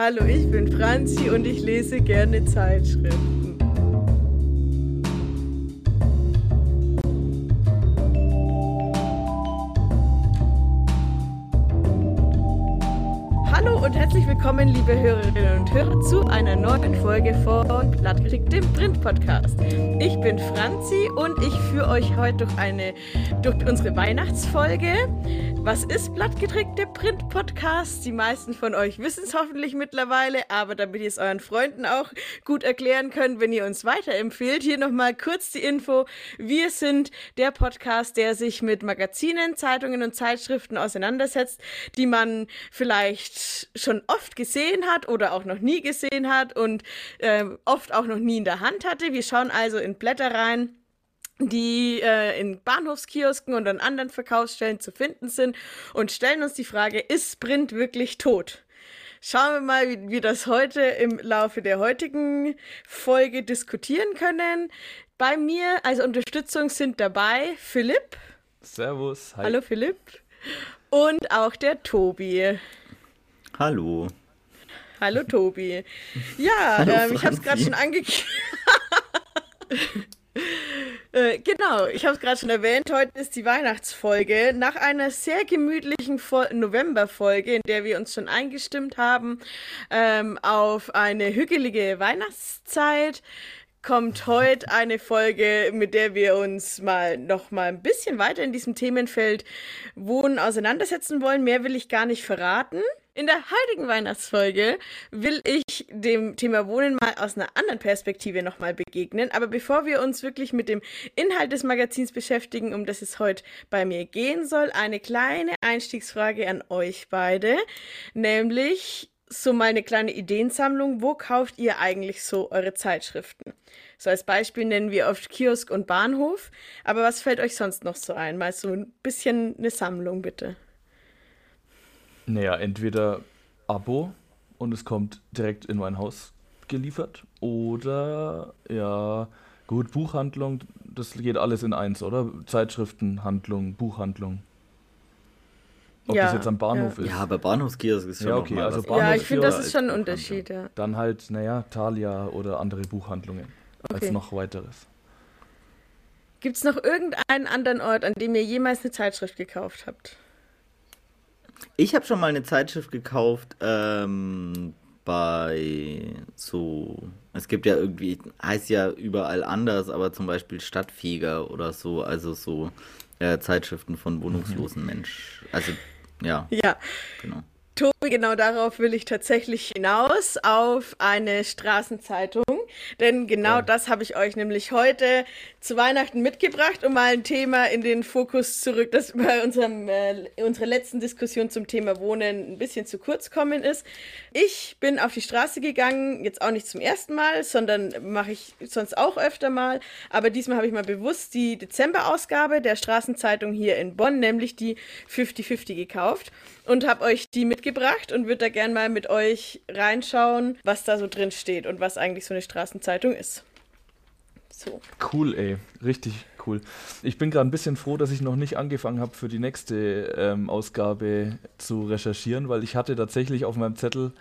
Hallo, ich bin Franzi und ich lese gerne Zeitschriften. Hallo und herzlich willkommen, liebe Hörerinnen und Hörer, zu einer neuen Folge von Blattgekriegt, dem Print-Podcast. Ich bin Franzi und ich führe euch heute durch, eine, durch unsere Weihnachtsfolge. Was ist Blattgetrickt, der Print-Podcast? Die meisten von euch wissen es hoffentlich mittlerweile, aber damit ihr es euren Freunden auch gut erklären könnt, wenn ihr uns weiterempfehlt, hier nochmal kurz die Info. Wir sind der Podcast, der sich mit Magazinen, Zeitungen und Zeitschriften auseinandersetzt, die man vielleicht schon oft gesehen hat oder auch noch nie gesehen hat und äh, oft auch noch nie in der Hand hatte. Wir schauen also in Blätter rein die äh, in Bahnhofskiosken und an anderen Verkaufsstellen zu finden sind und stellen uns die Frage, ist Print wirklich tot? Schauen wir mal, wie wir das heute im Laufe der heutigen Folge diskutieren können. Bei mir als Unterstützung sind dabei Philipp. Servus. Hi. Hallo Philipp. Und auch der Tobi. Hallo. Hallo Tobi. Ja, Hallo, ähm, ich habe es gerade schon angekündigt. Äh, genau, ich habe es gerade schon erwähnt, heute ist die Weihnachtsfolge. Nach einer sehr gemütlichen Novemberfolge, in der wir uns schon eingestimmt haben ähm, auf eine hügelige Weihnachtszeit, kommt heute eine Folge, mit der wir uns mal noch mal ein bisschen weiter in diesem Themenfeld Wohnen auseinandersetzen wollen. Mehr will ich gar nicht verraten. In der heutigen Weihnachtsfolge will ich dem Thema Wohnen mal aus einer anderen Perspektive nochmal begegnen. Aber bevor wir uns wirklich mit dem Inhalt des Magazins beschäftigen, um das es heute bei mir gehen soll, eine kleine Einstiegsfrage an euch beide. Nämlich so mal eine kleine Ideensammlung. Wo kauft ihr eigentlich so eure Zeitschriften? So als Beispiel nennen wir oft Kiosk und Bahnhof. Aber was fällt euch sonst noch so ein? Mal so ein bisschen eine Sammlung, bitte. Naja, entweder Abo und es kommt direkt in mein Haus geliefert oder ja, gut, Buchhandlung, das geht alles in eins, oder? Zeitschriftenhandlung, Buchhandlung. Ob ja, das jetzt am Bahnhof ja. ist. Ja, aber Bahnhofskiosk ist schon ja, okay, also Ja, ich finde, das ist schon ein Unterschied, ja. Dann halt, naja, Thalia oder andere Buchhandlungen okay. als noch weiteres. Gibt es noch irgendeinen anderen Ort, an dem ihr jemals eine Zeitschrift gekauft habt? Ich habe schon mal eine Zeitschrift gekauft ähm, bei so. Es gibt ja irgendwie, heißt ja überall anders, aber zum Beispiel Stadtfeger oder so, also so äh, Zeitschriften von wohnungslosen Menschen. Also ja. Ja. Genau. Tobi, genau darauf will ich tatsächlich hinaus, auf eine Straßenzeitung. Denn genau ja. das habe ich euch nämlich heute zu Weihnachten mitgebracht, um mal ein Thema in den Fokus zurück, das bei unserem, äh, unserer letzten Diskussion zum Thema Wohnen ein bisschen zu kurz kommen ist. Ich bin auf die Straße gegangen, jetzt auch nicht zum ersten Mal, sondern mache ich sonst auch öfter mal. Aber diesmal habe ich mal bewusst die Dezemberausgabe der Straßenzeitung hier in Bonn, nämlich die 50-50 gekauft und habe euch die mitgebracht und würde da gern mal mit euch reinschauen, was da so drin steht und was eigentlich so eine Straßenzeitung ist. So. Cool, ey. Richtig cool. Ich bin gerade ein bisschen froh, dass ich noch nicht angefangen habe, für die nächste ähm, Ausgabe zu recherchieren, weil ich hatte tatsächlich auf meinem Zettel,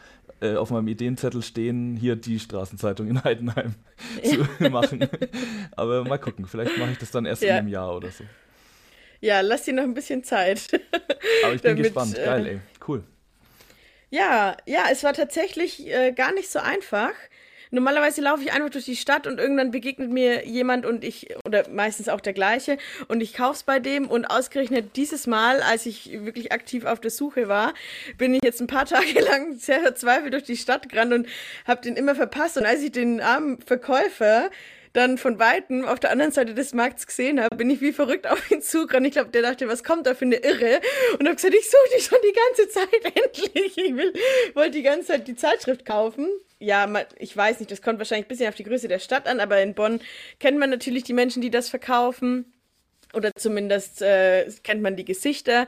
äh, auf meinem Ideenzettel stehen, hier die Straßenzeitung in Heidenheim zu machen. Aber mal gucken, vielleicht mache ich das dann erst ja. in einem Jahr oder so. Ja, lass dir noch ein bisschen Zeit. Aber ich bin damit, gespannt. Geil, äh, ey. Cool. Ja, ja, es war tatsächlich äh, gar nicht so einfach. Normalerweise laufe ich einfach durch die Stadt und irgendwann begegnet mir jemand und ich, oder meistens auch der gleiche, und ich kauf's bei dem und ausgerechnet dieses Mal, als ich wirklich aktiv auf der Suche war, bin ich jetzt ein paar Tage lang sehr verzweifelt durch die Stadt gerannt und habe den immer verpasst. Und als ich den armen Verkäufer dann von Weitem auf der anderen Seite des Markts gesehen habe, bin ich wie verrückt auf ihn zugerannt. Ich glaube, der dachte, was kommt da für eine Irre? Und habe gesagt, ich suche dich schon die ganze Zeit endlich. Ich wollte die ganze Zeit die Zeitschrift kaufen. Ja, ich weiß nicht, das kommt wahrscheinlich ein bisschen auf die Größe der Stadt an, aber in Bonn kennt man natürlich die Menschen, die das verkaufen oder zumindest äh, kennt man die Gesichter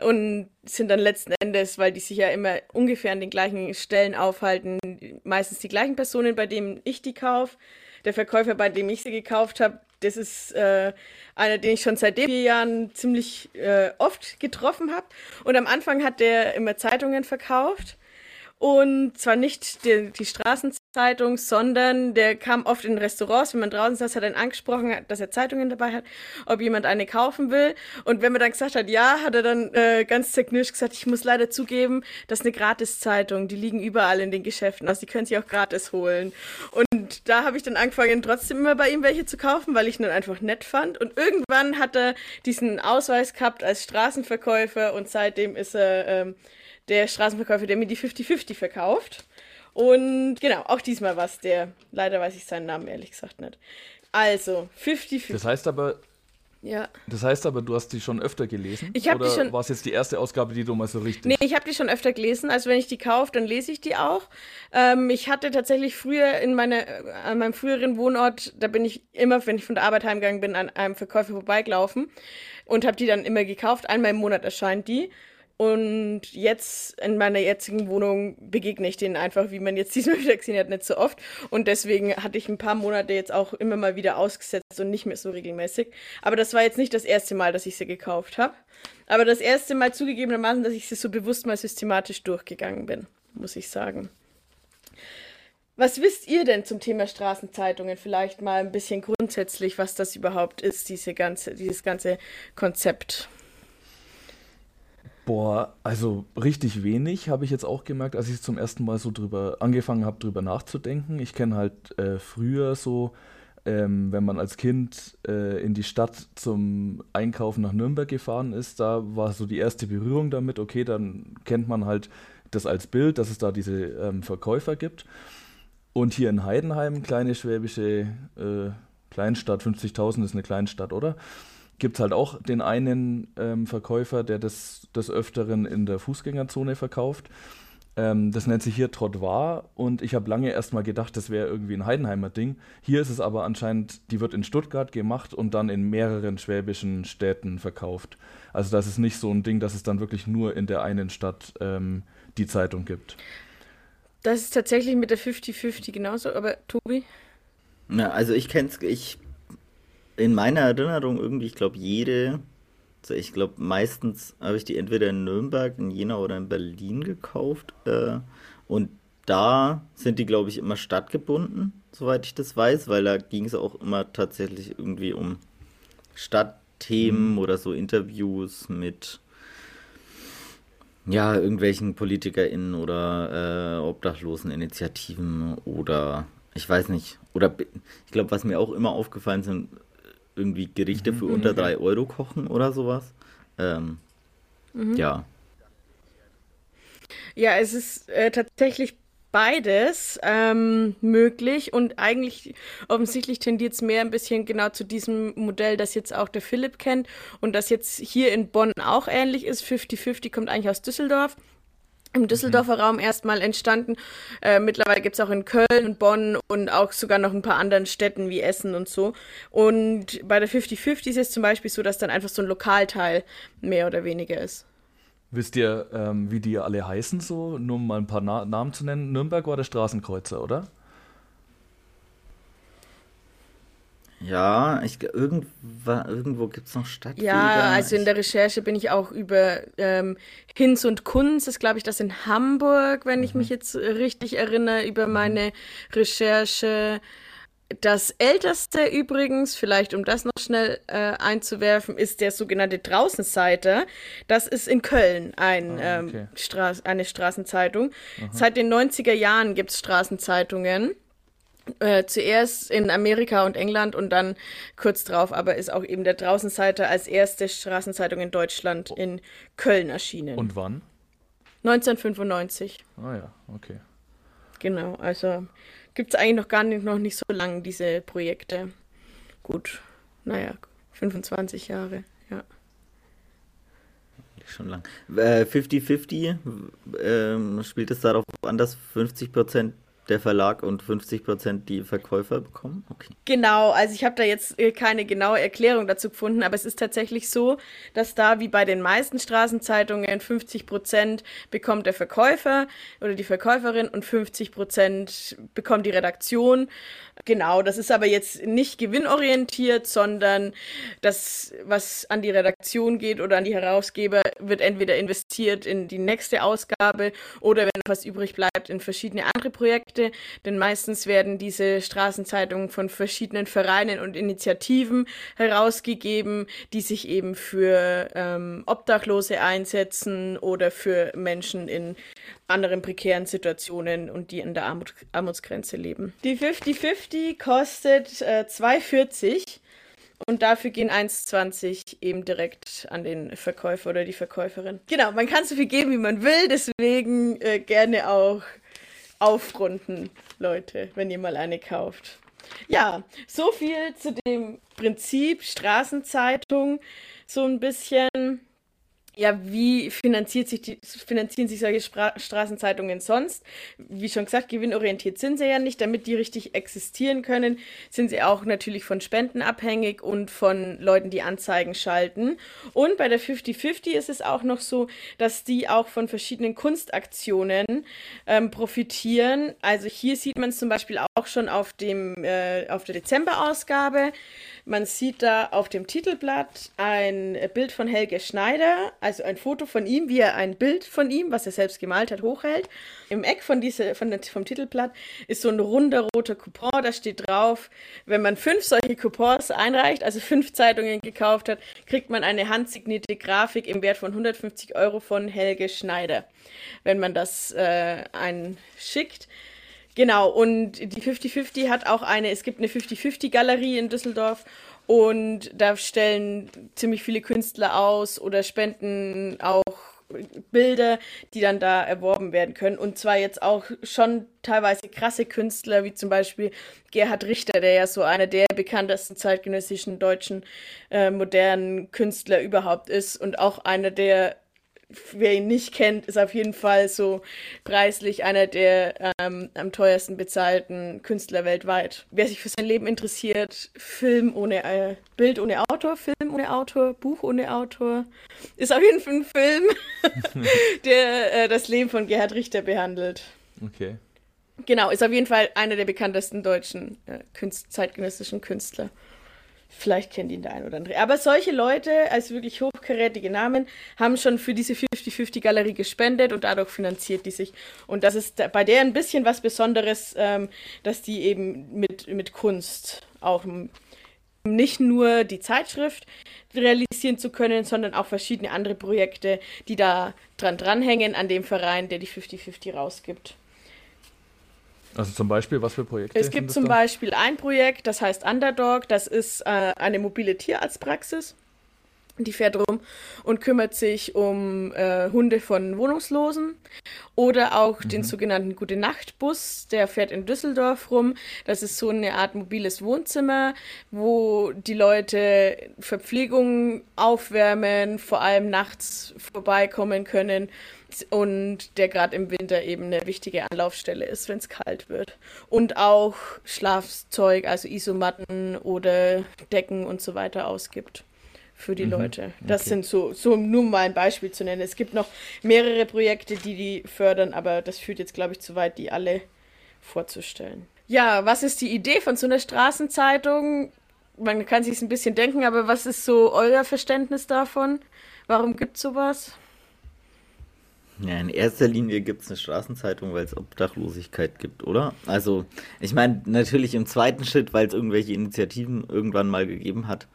und sind dann letzten Endes, weil die sich ja immer ungefähr an den gleichen Stellen aufhalten, meistens die gleichen Personen, bei denen ich die kaufe der Verkäufer, bei dem ich sie gekauft habe, das ist äh, einer, den ich schon seit vier Jahren ziemlich äh, oft getroffen habe. Und am Anfang hat der immer Zeitungen verkauft. Und zwar nicht die, die Straßenzeitung, sondern der kam oft in Restaurants, wenn man draußen saß, hat er angesprochen, dass er Zeitungen dabei hat, ob jemand eine kaufen will. Und wenn man dann gesagt hat, ja, hat er dann äh, ganz zerknirscht gesagt, ich muss leider zugeben, das ist eine Gratiszeitung, die liegen überall in den Geschäften, also die können sich auch gratis holen. Und da habe ich dann angefangen, trotzdem immer bei ihm welche zu kaufen, weil ich ihn dann einfach nett fand. Und irgendwann hat er diesen Ausweis gehabt als Straßenverkäufer und seitdem ist er ähm, der Straßenverkäufer, der mir die 50-50 verkauft. Und genau, auch diesmal war es der. Leider weiß ich seinen Namen ehrlich gesagt nicht. Also, 50-50. Das heißt aber, ja. Das heißt aber, du hast die schon öfter gelesen? Ich habe die schon. War es jetzt die erste Ausgabe, die du mal so richtig? Nee, ich habe die schon öfter gelesen. Also wenn ich die kaufe, dann lese ich die auch. Ähm, ich hatte tatsächlich früher in meiner, an meinem früheren Wohnort, da bin ich immer, wenn ich von der Arbeit heimgegangen bin, an einem Verkäufer vorbeigelaufen und habe die dann immer gekauft. Einmal im Monat erscheint die. Und jetzt in meiner jetzigen Wohnung begegne ich denen einfach, wie man jetzt diesmal wieder gesehen hat, nicht so oft. Und deswegen hatte ich ein paar Monate jetzt auch immer mal wieder ausgesetzt und nicht mehr so regelmäßig. Aber das war jetzt nicht das erste Mal, dass ich sie gekauft habe. Aber das erste Mal zugegebenermaßen, dass ich sie so bewusst mal systematisch durchgegangen bin, muss ich sagen. Was wisst ihr denn zum Thema Straßenzeitungen? Vielleicht mal ein bisschen grundsätzlich, was das überhaupt ist, diese ganze, dieses ganze Konzept. Boah, also richtig wenig habe ich jetzt auch gemerkt, als ich zum ersten Mal so drüber angefangen habe, drüber nachzudenken. Ich kenne halt äh, früher so, ähm, wenn man als Kind äh, in die Stadt zum Einkaufen nach Nürnberg gefahren ist, da war so die erste Berührung damit. Okay, dann kennt man halt das als Bild, dass es da diese ähm, Verkäufer gibt. Und hier in Heidenheim, kleine schwäbische äh, Kleinstadt, 50.000 ist eine Kleinstadt, oder? Gibt es halt auch den einen ähm, Verkäufer, der das des Öfteren in der Fußgängerzone verkauft. Ähm, das nennt sich hier Trottoir und ich habe lange erst mal gedacht, das wäre irgendwie ein Heidenheimer Ding. Hier ist es aber anscheinend, die wird in Stuttgart gemacht und dann in mehreren schwäbischen Städten verkauft. Also das ist nicht so ein Ding, dass es dann wirklich nur in der einen Stadt ähm, die Zeitung gibt. Das ist tatsächlich mit der 50-50 genauso, aber Tobi? Ja, also ich kenne es, ich in meiner Erinnerung irgendwie, ich glaube, jede, also ich glaube, meistens habe ich die entweder in Nürnberg, in Jena oder in Berlin gekauft. Äh, und da sind die, glaube ich, immer stadtgebunden, soweit ich das weiß, weil da ging es auch immer tatsächlich irgendwie um Stadtthemen mhm. oder so Interviews mit ja, irgendwelchen PolitikerInnen oder äh, Obdachloseninitiativen oder ich weiß nicht. Oder ich glaube, was mir auch immer aufgefallen sind, irgendwie Gerichte für mhm. unter 3 mhm. Euro kochen oder sowas. Ähm, mhm. Ja. Ja, es ist äh, tatsächlich beides ähm, möglich und eigentlich offensichtlich tendiert es mehr ein bisschen genau zu diesem Modell, das jetzt auch der Philipp kennt und das jetzt hier in Bonn auch ähnlich ist. 50-50 kommt eigentlich aus Düsseldorf im Düsseldorfer mhm. Raum erstmal entstanden. Äh, mittlerweile gibt es auch in Köln und Bonn und auch sogar noch ein paar anderen Städten wie Essen und so. Und bei der 50-50 ist es zum Beispiel so, dass dann einfach so ein Lokalteil mehr oder weniger ist. Wisst ihr, ähm, wie die alle heißen, so? Nur um mal ein paar Na Namen zu nennen. Nürnberg war der Straßenkreuzer, oder? Ja, ich, irgendwo, irgendwo gibt es noch Stadtbilder. Ja, also in der Recherche bin ich auch über ähm, Hinz und Kunz, das glaube ich das in Hamburg, wenn mhm. ich mich jetzt richtig erinnere, über mhm. meine Recherche. Das älteste übrigens, vielleicht um das noch schnell äh, einzuwerfen, ist der sogenannte Draußenseiter. Das ist in Köln ein, ah, okay. ähm, Stra eine Straßenzeitung. Aha. Seit den 90er Jahren gibt es Straßenzeitungen. Äh, zuerst in Amerika und England und dann kurz drauf, aber ist auch eben der Draußenseiter als erste Straßenzeitung in Deutschland in Köln erschienen. Und wann? 1995. Ah ja, okay. Genau, also gibt es eigentlich noch gar nicht, noch nicht so lange diese Projekte. Gut, naja, 25 Jahre, ja. Schon lang. 50-50, äh, äh, spielt es darauf an, dass 50 Prozent der Verlag und 50 Prozent die Verkäufer bekommen? Okay. Genau, also ich habe da jetzt äh, keine genaue Erklärung dazu gefunden, aber es ist tatsächlich so, dass da wie bei den meisten Straßenzeitungen 50 Prozent bekommt der Verkäufer oder die Verkäuferin und 50 Prozent bekommt die Redaktion. Genau, das ist aber jetzt nicht gewinnorientiert, sondern das, was an die Redaktion geht oder an die Herausgeber, wird entweder investiert in die nächste Ausgabe oder wenn was übrig bleibt, in verschiedene andere Projekte. Denn meistens werden diese Straßenzeitungen von verschiedenen Vereinen und Initiativen herausgegeben, die sich eben für ähm, Obdachlose einsetzen oder für Menschen in anderen prekären Situationen und die in der Armut, Armutsgrenze leben. Die 50-50 kostet äh, 2,40 und dafür gehen 1,20 eben direkt an den Verkäufer oder die Verkäuferin. Genau, man kann so viel geben, wie man will, deswegen äh, gerne auch aufrunden, Leute, wenn ihr mal eine kauft. Ja, so viel zu dem Prinzip Straßenzeitung. So ein bisschen ja, wie finanziert sich die, finanzieren sich solche Spra Straßenzeitungen sonst? Wie schon gesagt, gewinnorientiert sind sie ja nicht. Damit die richtig existieren können, sind sie auch natürlich von Spenden abhängig und von Leuten, die Anzeigen schalten. Und bei der 50-50 ist es auch noch so, dass die auch von verschiedenen Kunstaktionen ähm, profitieren. Also hier sieht man es zum Beispiel auch schon auf, dem, äh, auf der Dezemberausgabe. Man sieht da auf dem Titelblatt ein Bild von Helge Schneider, also ein Foto von ihm, wie er ein Bild von ihm, was er selbst gemalt hat, hochhält. Im Eck von diese, von der, vom Titelblatt ist so ein runder roter Coupon, da steht drauf, wenn man fünf solche Coupons einreicht, also fünf Zeitungen gekauft hat, kriegt man eine handsignierte Grafik im Wert von 150 Euro von Helge Schneider. Wenn man das äh, einschickt. Genau, und die 50-50 hat auch eine, es gibt eine 50-50-Galerie in Düsseldorf und da stellen ziemlich viele Künstler aus oder spenden auch Bilder, die dann da erworben werden können. Und zwar jetzt auch schon teilweise krasse Künstler, wie zum Beispiel Gerhard Richter, der ja so einer der bekanntesten zeitgenössischen deutschen äh, modernen Künstler überhaupt ist und auch einer der wer ihn nicht kennt, ist auf jeden Fall so preislich einer der ähm, am teuersten bezahlten Künstler weltweit. Wer sich für sein Leben interessiert, Film ohne äh, Bild ohne Autor, Film ohne Autor, Buch ohne Autor, ist auf jeden Fall ein Film, der äh, das Leben von Gerhard Richter behandelt. Okay. Genau, ist auf jeden Fall einer der bekanntesten deutschen äh, Künst zeitgenössischen Künstler. Vielleicht kennt ihn der ein oder andere. Aber solche Leute, als wirklich hochkarätige Namen, haben schon für diese 50-50-Galerie gespendet und dadurch finanziert die sich. Und das ist bei der ein bisschen was Besonderes, ähm, dass die eben mit, mit Kunst auch nicht nur die Zeitschrift realisieren zu können, sondern auch verschiedene andere Projekte, die da dran dranhängen an dem Verein, der die 50-50 rausgibt. Also zum Beispiel, was für Projekte? Es gibt zum da? Beispiel ein Projekt, das heißt Underdog. Das ist äh, eine mobile Tierarztpraxis. Die fährt rum und kümmert sich um äh, Hunde von Wohnungslosen. Oder auch mhm. den sogenannten Gute-Nacht-Bus, der fährt in Düsseldorf rum. Das ist so eine Art mobiles Wohnzimmer, wo die Leute Verpflegung aufwärmen, vor allem nachts vorbeikommen können und der gerade im Winter eben eine wichtige Anlaufstelle ist, wenn es kalt wird. Und auch Schlafzeug, also Isomatten oder Decken und so weiter ausgibt für die mhm, Leute. Das okay. sind so, so nur mal ein Beispiel zu nennen. Es gibt noch mehrere Projekte, die die fördern, aber das führt jetzt, glaube ich, zu weit, die alle vorzustellen. Ja, was ist die Idee von so einer Straßenzeitung? Man kann sich ein bisschen denken, aber was ist so euer Verständnis davon? Warum gibt es sowas? Ja, in erster Linie gibt es eine Straßenzeitung, weil es Obdachlosigkeit gibt, oder? Also, ich meine, natürlich im zweiten Schritt, weil es irgendwelche Initiativen irgendwann mal gegeben hat,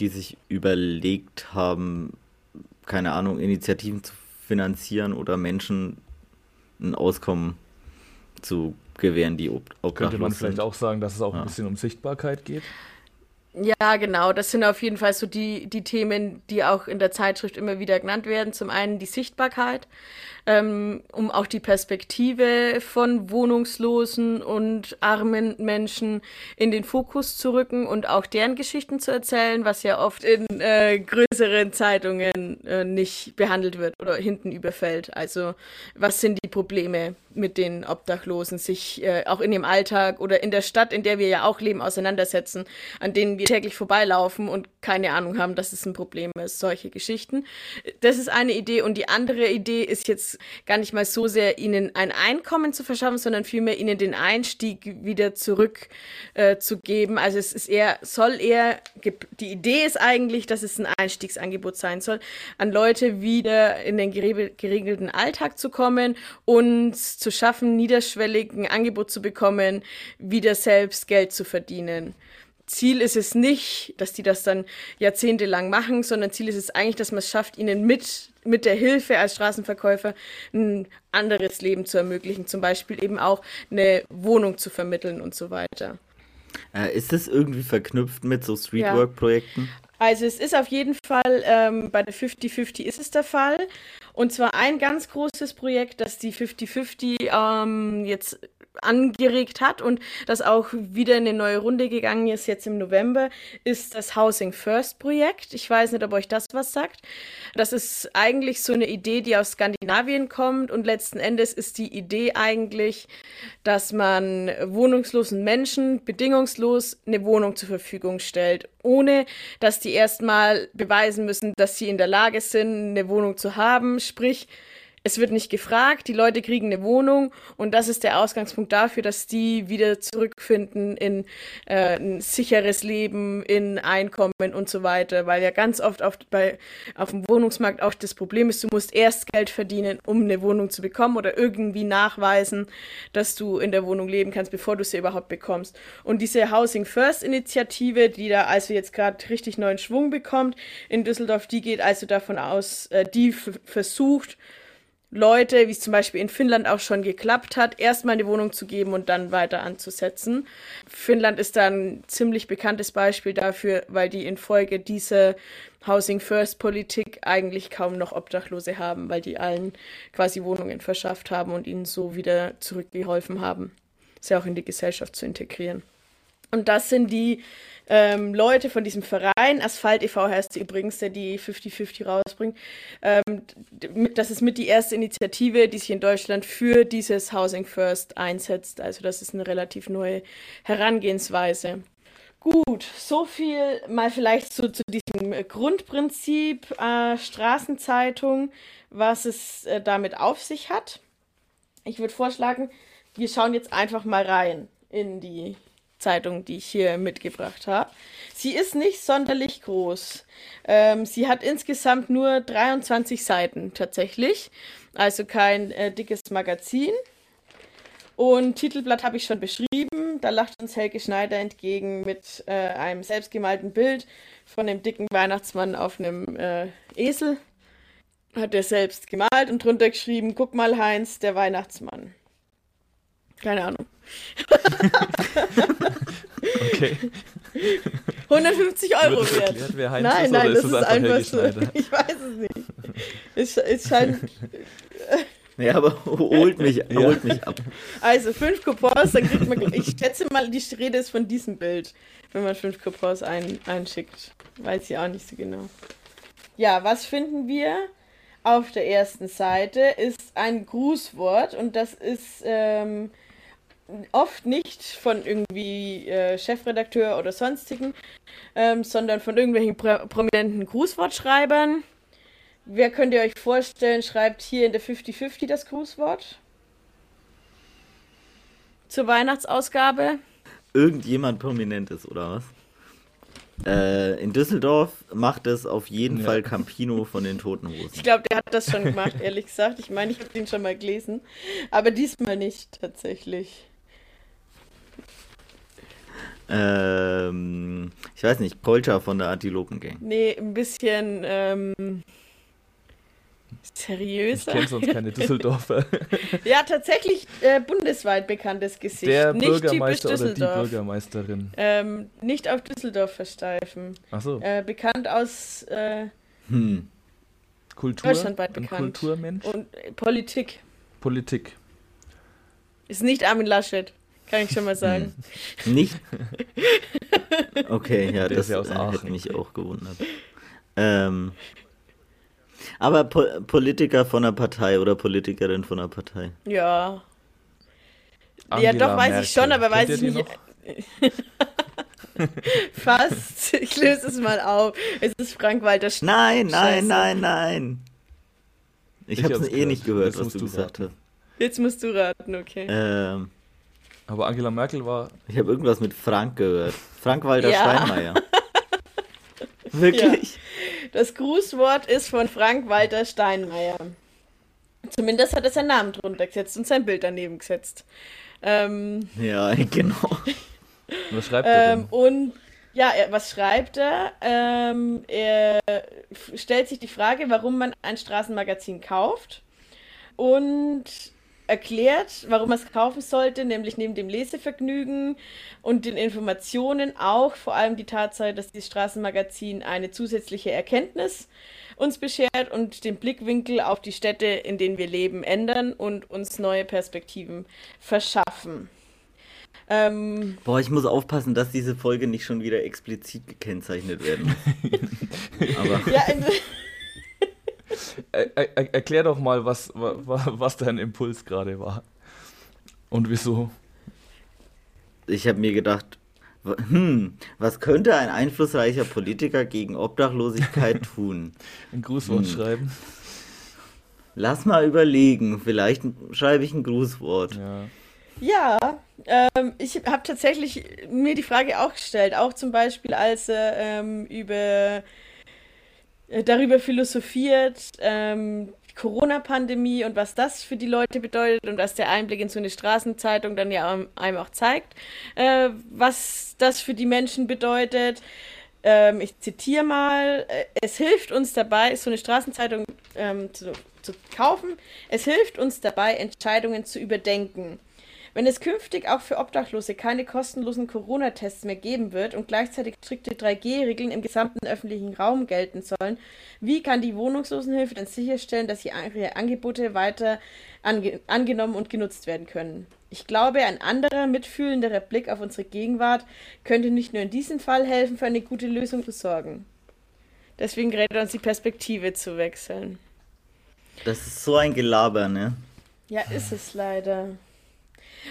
die sich überlegt haben, keine Ahnung, Initiativen zu finanzieren oder Menschen ein Auskommen zu gewähren, die ob obdachlos Könnte man vielleicht sind. auch sagen, dass es auch ja. ein bisschen um Sichtbarkeit geht? Ja, genau. Das sind auf jeden Fall so die, die Themen, die auch in der Zeitschrift immer wieder genannt werden. Zum einen die Sichtbarkeit, ähm, um auch die Perspektive von wohnungslosen und armen Menschen in den Fokus zu rücken und auch deren Geschichten zu erzählen, was ja oft in äh, größeren Zeitungen äh, nicht behandelt wird oder hinten überfällt. Also was sind die Probleme mit den Obdachlosen, sich äh, auch in ihrem Alltag oder in der Stadt, in der wir ja auch leben, auseinandersetzen, an denen wir täglich vorbeilaufen und keine Ahnung haben, dass es ein Problem ist, solche Geschichten. Das ist eine Idee und die andere Idee ist jetzt gar nicht mal so sehr, ihnen ein Einkommen zu verschaffen, sondern vielmehr ihnen den Einstieg wieder zurück äh, zu geben. Also es ist eher, soll eher, die Idee ist eigentlich, dass es ein Einstiegsangebot sein soll, an Leute wieder in den geregelten Alltag zu kommen und zu schaffen, niederschwellig ein Angebot zu bekommen, wieder selbst Geld zu verdienen. Ziel ist es nicht, dass die das dann jahrzehntelang machen, sondern Ziel ist es eigentlich, dass man es schafft, ihnen mit, mit der Hilfe als Straßenverkäufer ein anderes Leben zu ermöglichen. Zum Beispiel eben auch eine Wohnung zu vermitteln und so weiter. Äh, ist das irgendwie verknüpft mit so Streetwork-Projekten? Ja. Also es ist auf jeden Fall, ähm, bei der 50-50 ist es der Fall. Und zwar ein ganz großes Projekt, das die 50-50 ähm, jetzt angeregt hat und das auch wieder in eine neue Runde gegangen ist, jetzt im November, ist das Housing First Projekt. Ich weiß nicht, ob euch das was sagt. Das ist eigentlich so eine Idee, die aus Skandinavien kommt und letzten Endes ist die Idee eigentlich, dass man wohnungslosen Menschen bedingungslos eine Wohnung zur Verfügung stellt, ohne dass die erstmal beweisen müssen, dass sie in der Lage sind, eine Wohnung zu haben. Sprich, es wird nicht gefragt, die Leute kriegen eine Wohnung und das ist der Ausgangspunkt dafür, dass die wieder zurückfinden in äh, ein sicheres Leben, in Einkommen und so weiter, weil ja ganz oft auf, bei, auf dem Wohnungsmarkt auch das Problem ist, du musst erst Geld verdienen, um eine Wohnung zu bekommen oder irgendwie nachweisen, dass du in der Wohnung leben kannst, bevor du sie überhaupt bekommst. Und diese Housing First Initiative, die da also jetzt gerade richtig neuen Schwung bekommt in Düsseldorf, die geht also davon aus, äh, die versucht, Leute, wie es zum Beispiel in Finnland auch schon geklappt hat, erstmal eine Wohnung zu geben und dann weiter anzusetzen. Finnland ist da ein ziemlich bekanntes Beispiel dafür, weil die infolge dieser Housing First Politik eigentlich kaum noch Obdachlose haben, weil die allen quasi Wohnungen verschafft haben und ihnen so wieder zurückgeholfen haben, sie auch in die Gesellschaft zu integrieren. Und das sind die ähm, Leute von diesem Verein, Asphalt e.V. heißt übrigens, der die 50-50 rausbringt. Ähm, das ist mit die erste Initiative, die sich in Deutschland für dieses Housing First einsetzt. Also das ist eine relativ neue Herangehensweise. Gut, so viel mal vielleicht so zu diesem Grundprinzip äh, Straßenzeitung, was es äh, damit auf sich hat. Ich würde vorschlagen, wir schauen jetzt einfach mal rein in die Zeitung, die ich hier mitgebracht habe. Sie ist nicht sonderlich groß. Ähm, sie hat insgesamt nur 23 Seiten tatsächlich, also kein äh, dickes Magazin. Und Titelblatt habe ich schon beschrieben. Da lacht uns Helge Schneider entgegen mit äh, einem selbstgemalten Bild von dem dicken Weihnachtsmann auf einem äh, Esel. Hat er selbst gemalt und drunter geschrieben: Guck mal, Heinz, der Weihnachtsmann. Keine Ahnung. Okay. 150 Euro wert. Erklärt, wer Heinz nein, ist, nein, das ist, ist einfach so. Ich weiß es nicht. Es, es scheint. Ja, aber holt mich, ja. holt mich ab. Also fünf Coupons, dann kriegt man. Ich schätze mal, die Rede ist von diesem Bild, wenn man fünf Coupons ein, einschickt. Weiß ich auch nicht so genau. Ja, was finden wir? Auf der ersten Seite ist ein Grußwort und das ist ähm, oft nicht von irgendwie äh, Chefredakteur oder sonstigen, ähm, sondern von irgendwelchen prominenten Grußwortschreibern. Wer könnt ihr euch vorstellen, schreibt hier in der 50-50 das Grußwort? Zur Weihnachtsausgabe? Irgendjemand Prominentes, oder was? Äh, in Düsseldorf macht es auf jeden ja. Fall Campino von den Toten Hosen. Ich glaube, der hat das schon gemacht, ehrlich gesagt. Ich meine, ich habe den schon mal gelesen. Aber diesmal nicht, tatsächlich. Ähm, ich weiß nicht, Polter von der Antilopen Gang. Nee, ein bisschen ähm, Seriös? Ich kenne sonst keine Düsseldorfer. ja, tatsächlich äh, bundesweit bekanntes Gesicht. Der nicht Bürgermeister typisch oder die Düsseldorf. Bürgermeisterin. Ähm, nicht auf Düsseldorf versteifen. Ach so. Äh, bekannt aus äh, Hm. Kultur. deutschlandweit bekannt. Kulturmensch. und äh, Politik. Politik. Ist nicht Armin Laschet, kann ich schon mal sagen. Nicht? Okay, ja, Der das ist ja aus äh, hätte mich auch gewundert. Ähm, aber po Politiker von einer Partei oder Politikerin von einer Partei. Ja. ja, Angela doch, weiß Merkel. ich schon, aber weiß Kennt ich ihr die nicht. Fast. Ich löse es mal auf. Es ist Frank-Walter Sch Nein, nein, Scheiße. nein, nein. Ich, Ich habe es eh gehört. nicht gehört, Jetzt was du gesagt hast. Jetzt musst du raten, okay. Ähm, Aber Angela Merkel war. ich habe irgendwas mit Frank gehört. Frank-Walter Ja. Steinmeier. Wirklich? Das Grußwort ist von Frank-Walter Steinmeier. Zumindest hat er seinen Namen drunter gesetzt und sein Bild daneben gesetzt. Ähm, Ja, genau. Was schreibt er ähm, denn? und ja, er, was schreibt er? Ähm, er stellt sich die Frage, warum man ein Straßenmagazin kauft und erklärt, warum man es kaufen sollte, nämlich neben dem Lesevergnügen und den Informationen auch vor allem die Tatsache, dass dieses Straßenmagazin eine zusätzliche Erkenntnis uns beschert und den Blickwinkel auf die Städte, in denen wir leben, ändern und uns neue Perspektiven verschaffen. Ähm, Boah, ich muss aufpassen, dass diese Folge nicht schon wieder explizit gekennzeichnet werden muss. Aber ja, in- Er, er, er- erklär doch mal, was, wa- wa- was dein Impuls gerade war. Und wieso? ich habe mir gedacht, hm, was könnte ein einflussreicher Politiker gegen Obdachlosigkeit tun? Ein Grußwort Hm. schreiben? Lass mal überlegen, vielleicht schreibe ich ein Grußwort. Ja. Ja, ähm, ich habe tatsächlich mir die Frage auch gestellt, auch zum Beispiel, als er ähm, über, äh, darüber philosophiert, ähm, Corona-Pandemie und was das für die Leute bedeutet und was der Einblick in so eine Straßenzeitung dann ja einem- einem auch zeigt, äh, was das für die Menschen bedeutet. Ähm, ich zitiere mal, äh, es hilft uns dabei, so eine Straßenzeitung ähm, zu, zu kaufen, es hilft uns dabei, Entscheidungen zu überdenken. Wenn es künftig auch für Obdachlose keine kostenlosen Corona-Tests mehr geben wird und gleichzeitig strikte 3G-Regeln im gesamten öffentlichen Raum gelten sollen, wie kann die Wohnungslosenhilfe dann sicherstellen, dass ihre Angebote weiter ange angenommen und genutzt werden können? Ich glaube, ein anderer, mitfühlenderer Blick auf unsere Gegenwart könnte nicht nur in diesem Fall helfen, für eine gute Lösung zu sorgen. Deswegen gerät er uns die Perspektive zu wechseln. Das ist so ein Gelaber, ne? Ja, ist es leider.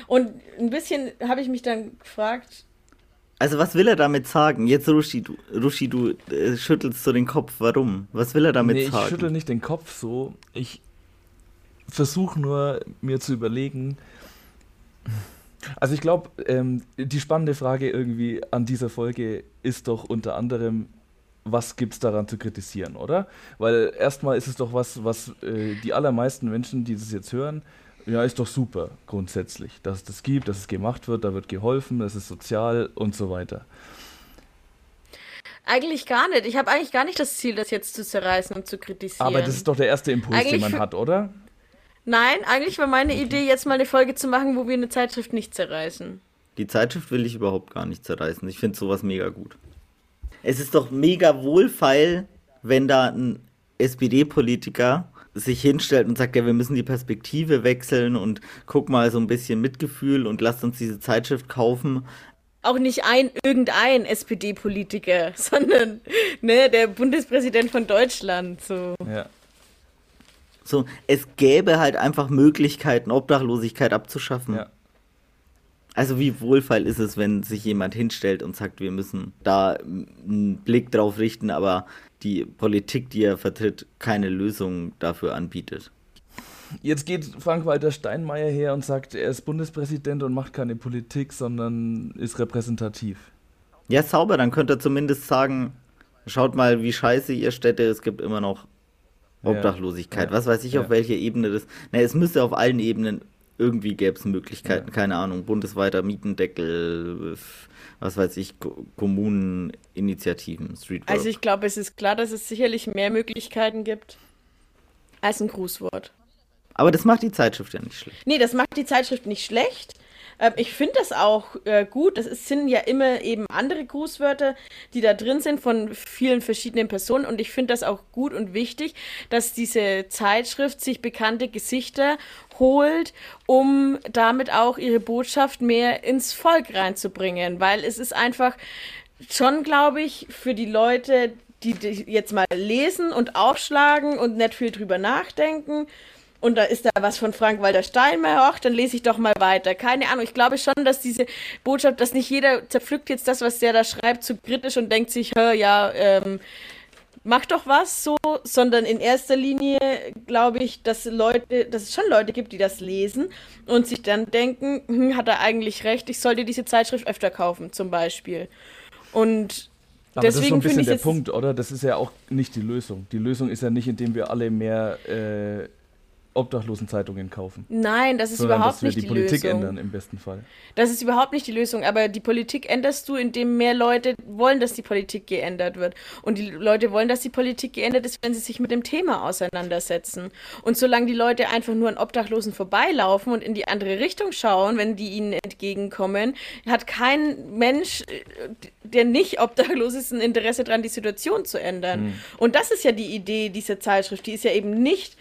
Und ein bisschen habe ich mich dann gefragt, Also was will er damit sagen? Jetzt Rushi, du, Rushi, du äh, schüttelst so den Kopf. Warum? Was will er damit nee, ich sagen? schüttel nicht den Kopf so. Ich versuche nur, mir zu überlegen. Also ich glaube, ähm, die spannende Frage irgendwie an dieser Folge ist doch unter anderem, was gibt es daran zu kritisieren, oder? Weil erstmal ist es doch was, was äh, die allermeisten Menschen, die das jetzt hören, ja, ist doch super grundsätzlich, dass es das gibt, dass es gemacht wird, da wird geholfen, das ist sozial und so weiter. eigentlich gar nicht. Ich habe eigentlich gar nicht das Ziel, das jetzt zu zerreißen und zu kritisieren. Aber das ist doch der erste Impuls, den Eigentlich man für- hat, oder? Nein, eigentlich war meine Idee, jetzt mal eine Folge zu machen, wo wir eine Zeitschrift nicht zerreißen. Die Zeitschrift will ich überhaupt gar nicht zerreißen. Ich finde sowas mega gut. Es ist doch mega wohlfeil, wenn da ein SPD-Politiker sich hinstellt und sagt, ja, wir müssen die Perspektive wechseln und guck mal so ein bisschen Mitgefühl und lasst uns diese Zeitschrift kaufen. Auch nicht ein irgendein SPD-Politiker, sondern ne, der Bundespräsident von Deutschland. So. Ja. So, es gäbe halt einfach Möglichkeiten, Obdachlosigkeit abzuschaffen. Ja. Also wie wohlfeil ist es, wenn sich jemand hinstellt und sagt, wir müssen da einen Blick drauf richten, aber die Politik, die er vertritt, keine Lösung dafür anbietet. Jetzt geht Frank-Walter Steinmeier her und sagt, er ist Bundespräsident und macht keine Politik, sondern ist repräsentativ. Ja, sauber, dann könnte er zumindest sagen, schaut mal, wie scheiße ihr Städte, es gibt immer noch. Obdachlosigkeit. Ja. Was weiß ich, Ja. auf welcher Ebene das. Na, es müsste auf allen Ebenen irgendwie gäbe es Möglichkeiten, keine Ahnung, bundesweiter Mietendeckel, was weiß ich, Ko- Kommuneninitiativen, Streetwork. Also ich glaube, es ist klar, dass es sicherlich mehr Möglichkeiten gibt. als ein Grußwort. Aber das macht die Zeitschrift ja nicht schlecht. Nee, das macht die Zeitschrift nicht schlecht. Ähm, ich finde das auch äh, gut. Es sind ja immer eben andere Grußwörter, die da drin sind von vielen verschiedenen Personen. Und ich finde das auch gut und wichtig, dass diese Zeitschrift sich bekannte Gesichter holt, um damit auch ihre Botschaft mehr ins Volk reinzubringen. Weil es ist einfach schon, glaube ich, für die Leute, die, die jetzt mal lesen und aufschlagen und nicht viel drüber nachdenken, und da ist da was von Frank-Walter Steinmeier, ach, dann lese ich doch mal weiter. Keine Ahnung, ich glaube schon, dass diese Botschaft, dass nicht jeder zerpflückt jetzt das, was der da schreibt, zu kritisch und denkt sich, hör, ja, ähm, mach doch was so, sondern in erster Linie glaube ich, dass Leute, dass es schon Leute gibt, die das lesen und sich dann denken, hm, hat er eigentlich recht, ich sollte diese Zeitschrift öfter kaufen, zum Beispiel. Und aber Deswegen das ist so ein bisschen der Punkt, oder? Das ist ja auch nicht die Lösung. Die Lösung ist ja nicht, indem wir alle mehr äh, Obdachlosenzeitungen kaufen. Nein, das ist Sondern, überhaupt dass wir nicht die, die Politik Lösung. ändern im besten Fall. Das ist überhaupt nicht die Lösung, aber die Politik änderst du, indem mehr Leute wollen, dass die Politik geändert wird. Und die Leute wollen, dass die Politik geändert ist, wenn sie sich mit dem Thema auseinandersetzen. Und solange die Leute einfach nur an Obdachlosen vorbeilaufen und in die andere Richtung schauen, wenn die ihnen entgegenkommen, hat kein Mensch, der nicht obdachlos ist, ein Interesse daran, die Situation zu ändern. Mhm. Und das ist ja die Idee dieser Zeitschrift. Die ist ja eben nicht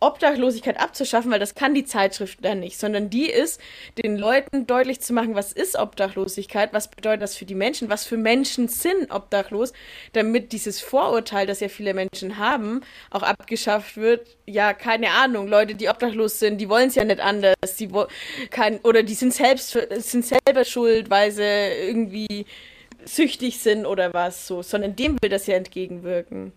Obdachlosigkeit abzuschaffen, weil das kann die Zeitschrift dann nicht, sondern die ist, den Leuten deutlich zu machen, was ist Obdachlosigkeit, was bedeutet das für die Menschen, was für Menschen sind obdachlos, damit dieses Vorurteil, das ja viele Menschen haben, auch abgeschafft wird. Ja, keine Ahnung, Leute, die obdachlos sind, die wollen es ja nicht anders, die kein, oder die sind selbst sind selber schuld, weil sie irgendwie süchtig sind oder was so, sondern dem will das ja entgegenwirken.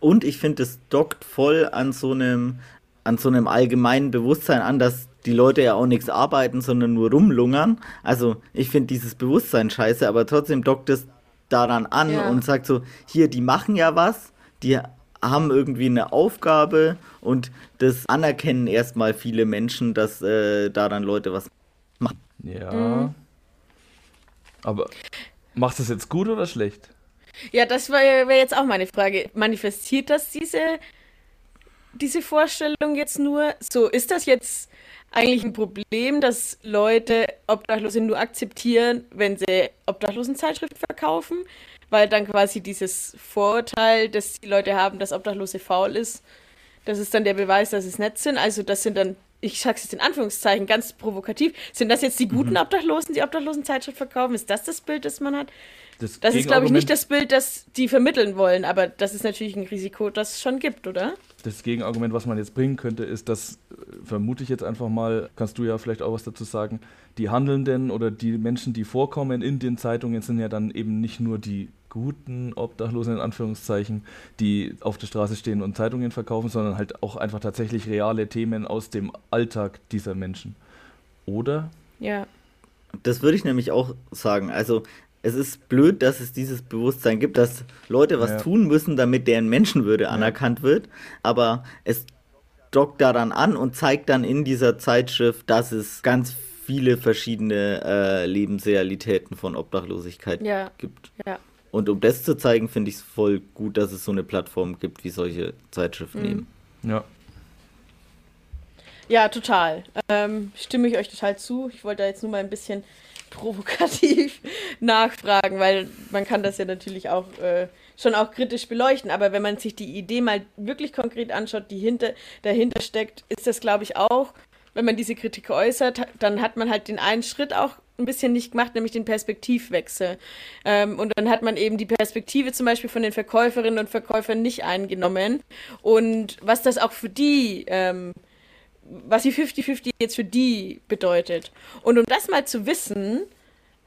Und ich finde, es dockt voll an so einem an so einem allgemeinen Bewusstsein an, dass die Leute ja auch nichts arbeiten, sondern nur rumlungern. Also ich finde dieses Bewusstsein scheiße, aber trotzdem dockt es daran an ja. und sagt so, hier, die machen ja was, die haben irgendwie eine Aufgabe und das anerkennen erstmal viele Menschen, dass äh, daran Leute was machen. Ja. Mhm. Aber macht das jetzt gut oder schlecht? Ja, das wäre jetzt auch meine Frage. Manifestiert das diese diese Vorstellung jetzt nur? So, ist das jetzt eigentlich ein Problem, dass Leute Obdachlose nur akzeptieren, wenn sie Obdachlosenzeitschriften verkaufen? Weil dann quasi dieses Vorurteil, das die Leute haben, dass Obdachlose faul ist, das ist dann der Beweis, dass es nett sind. Also das sind dann, ich sag's jetzt in Anführungszeichen, ganz provokativ, sind das jetzt die guten mhm. Obdachlosen, die Obdachlosenzeitschrift verkaufen? Ist das das Bild, das man hat? Das, das ist, glaube ich, nicht das Bild, das die vermitteln wollen, aber das ist natürlich ein Risiko, das es schon gibt, oder? Das Gegenargument, was man jetzt bringen könnte, ist, dass, äh, vermute ich jetzt einfach mal, kannst du ja vielleicht auch was dazu sagen, die Handelnden oder die Menschen, die vorkommen in den Zeitungen, sind ja dann eben nicht nur die guten Obdachlosen in Anführungszeichen, die auf der Straße stehen und Zeitungen verkaufen, sondern halt auch einfach tatsächlich reale Themen aus dem Alltag dieser Menschen. Oder? Ja. Das würde ich nämlich auch sagen. Also es ist blöd, dass es dieses Bewusstsein gibt, dass Leute was ja. tun müssen, damit deren Menschenwürde ja. anerkannt wird. Aber es dockt daran an und zeigt dann in dieser Zeitschrift, dass es ganz viele verschiedene äh, Lebensrealitäten von Obdachlosigkeit ja. gibt. Ja. Und um das zu zeigen, finde ich es voll gut, dass es so eine Plattform gibt, wie solche Zeitschriften mhm. eben. Ja. Ja, total. Ähm, stimme ich euch total zu. Ich wollte da jetzt nur mal ein bisschen provokativ nachfragen, weil man kann das ja natürlich auch äh, schon auch kritisch beleuchten. Aber wenn man sich die Idee mal wirklich konkret anschaut, die hinter, dahinter steckt, ist das, glaube ich, auch, wenn man diese Kritik äußert, dann hat man halt den einen Schritt auch ein bisschen nicht gemacht, nämlich den Perspektivwechsel. Ähm, und dann hat man eben die Perspektive zum Beispiel von den Verkäuferinnen und Verkäufern nicht eingenommen. Und was das auch für die ähm, was die 50-50 jetzt für die bedeutet. Und um das mal zu wissen,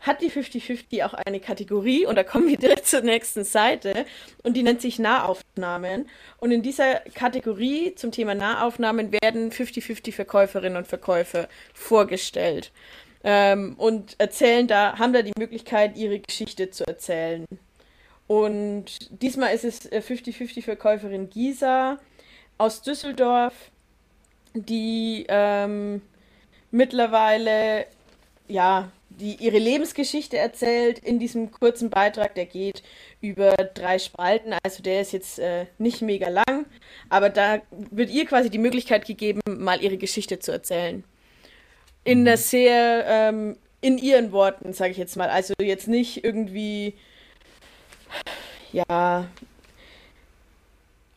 hat die 50-50 auch eine Kategorie und da kommen wir direkt zur nächsten Seite und die nennt sich Nahaufnahmen. Und in dieser Kategorie zum Thema Nahaufnahmen werden 50-50 Verkäuferinnen und Verkäufer vorgestellt ähm, und erzählen da, haben da die Möglichkeit, ihre Geschichte zu erzählen. Und diesmal ist es 50-50 äh, Verkäuferin Gisa aus Düsseldorf, die ähm, mittlerweile, ja, die ihre Lebensgeschichte erzählt in diesem kurzen Beitrag. Der geht über drei Spalten, also der ist jetzt äh, nicht mega lang, aber da wird ihr quasi die Möglichkeit gegeben, mal ihre Geschichte zu erzählen. In der sehr, ähm, in ihren Worten, sage ich jetzt mal. Also jetzt nicht irgendwie, ja,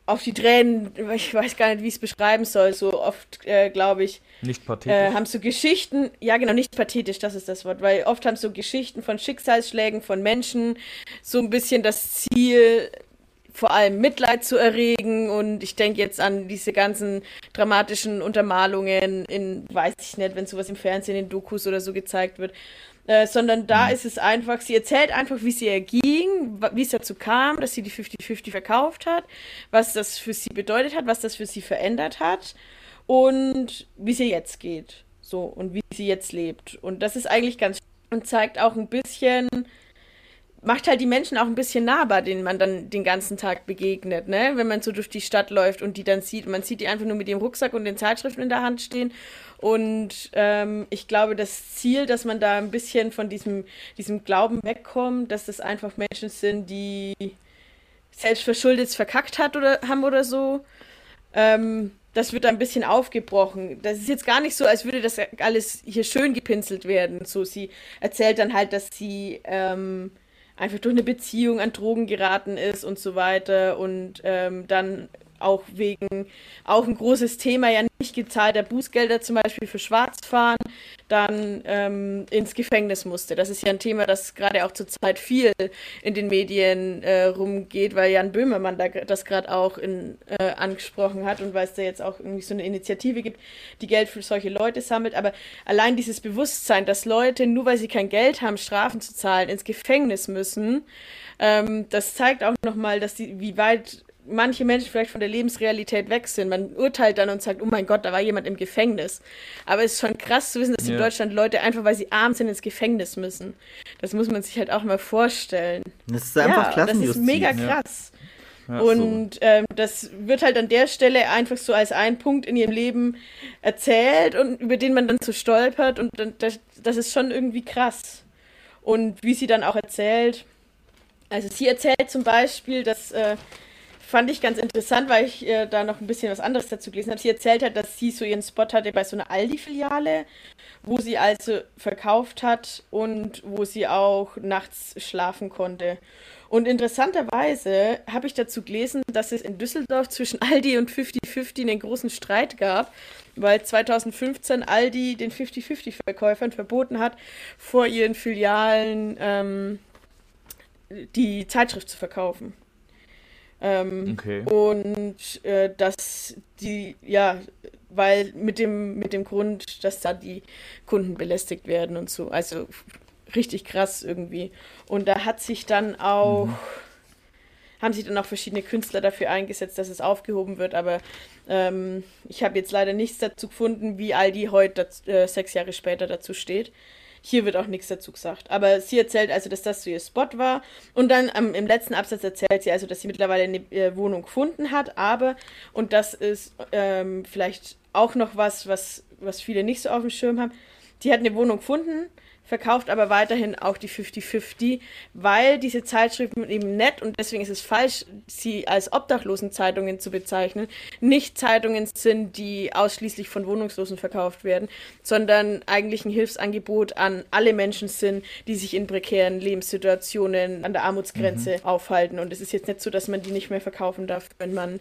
auf die Tränen, ich weiß gar nicht, wie ich es beschreiben soll, so oft, äh, glaube ich. Nicht pathetisch. Äh, haben so Geschichten, ja genau, nicht pathetisch, das ist das Wort, weil oft haben so Geschichten von Schicksalsschlägen von Menschen so ein bisschen das Ziel, vor allem Mitleid zu erregen und ich denke jetzt an diese ganzen dramatischen Untermalungen in, weiß ich nicht, wenn sowas im Fernsehen in Dokus oder so gezeigt wird, äh, sondern da mhm. ist es einfach, sie erzählt einfach, wie sie erging, wie es dazu kam, dass sie die 50-50 verkauft hat, was das für sie bedeutet hat, was das für sie verändert hat und wie es ihr jetzt geht. So, und wie sie jetzt lebt. Und das ist eigentlich ganz und zeigt auch ein bisschen, macht halt die Menschen auch ein bisschen nahbar, denen man dann den ganzen Tag begegnet, ne? Wenn man so durch die Stadt läuft und die dann sieht, man sieht die einfach nur mit dem Rucksack und den Zeitschriften in der Hand stehen. Und ähm, ich glaube, das Ziel, dass man da ein bisschen von diesem, diesem Glauben wegkommt, dass das einfach Menschen sind, die selbstverschuldet verkackt hat oder haben oder so, ähm, das wird ein bisschen aufgebrochen. Das ist jetzt gar nicht so, als würde das alles hier schön gepinselt werden. So, sie erzählt dann halt, dass sie ähm, einfach durch eine Beziehung an Drogen geraten ist und so weiter. Und ähm, dann auch wegen, auch ein großes Thema, ja nicht gezahlter Bußgelder zum Beispiel für Schwarzfahren, dann ähm, ins Gefängnis musste. Das ist ja ein Thema, das gerade auch zurzeit viel in den Medien äh, rumgeht, weil Jan Böhmermann da, das gerade auch in, äh, angesprochen hat und weil es da jetzt auch irgendwie so eine Initiative gibt, die Geld für solche Leute sammelt. Aber allein dieses Bewusstsein, dass Leute, nur weil sie kein Geld haben, Strafen zu zahlen, ins Gefängnis müssen, ähm, das zeigt auch nochmal, dass die, wie weit manche Menschen vielleicht von der Lebensrealität weg sind. Man urteilt dann und sagt, oh mein Gott, da war jemand im Gefängnis. Aber es ist schon krass zu wissen, dass ja. in Deutschland Leute einfach, weil sie arm sind, ins Gefängnis müssen. Das muss man sich halt auch mal vorstellen. Das ist einfach ja, Das ist mega krass. Ja. und so. ähm, das wird halt an der Stelle einfach so als ein Punkt in ihrem Leben erzählt und über den man dann so stolpert und das, das ist schon irgendwie krass. Und wie sie dann auch erzählt, also sie erzählt zum Beispiel, dass äh, fand ich ganz interessant, weil ich äh, da noch ein bisschen was anderes dazu gelesen habe. Sie erzählt hat, dass sie so ihren Spot hatte bei so einer Aldi-Filiale, wo sie also verkauft hat und wo sie auch nachts schlafen konnte. Und interessanterweise habe ich dazu gelesen, dass es in Düsseldorf zwischen Aldi und 50-50 einen großen Streit gab, weil 2015 Aldi den 50-50-Verkäufern verboten hat, vor ihren Filialen ähm, die Zeitschrift zu verkaufen. Ähm, okay. Und äh, dass die, ja, weil mit dem, mit dem Grund, dass da die Kunden belästigt werden und so. Also richtig krass irgendwie. Und da hat sich dann auch, mhm. haben sich dann auch verschiedene Künstler dafür eingesetzt, dass es aufgehoben wird. Aber ähm, ich habe jetzt leider nichts dazu gefunden, wie Aldi heute, äh, sechs Jahre später, dazu steht. Hier wird auch nichts dazu gesagt. Aber sie erzählt also, dass das so ihr Spot war. Und dann ähm, im letzten Absatz erzählt sie also, dass sie mittlerweile eine äh, Wohnung gefunden hat. Aber, und das ist ähm, vielleicht auch noch was, was, was viele nicht so auf dem Schirm haben, die hat eine Wohnung gefunden verkauft aber weiterhin auch die 50-50, weil diese Zeitschriften eben nett und deswegen ist es falsch, sie als Obdachlosenzeitungen zu bezeichnen, nicht Zeitungen sind, die ausschließlich von Wohnungslosen verkauft werden, sondern eigentlich ein Hilfsangebot an alle Menschen sind, die sich in prekären Lebenssituationen an der Armutsgrenze mhm. aufhalten. Und es ist jetzt nicht so, dass man die nicht mehr verkaufen darf, wenn man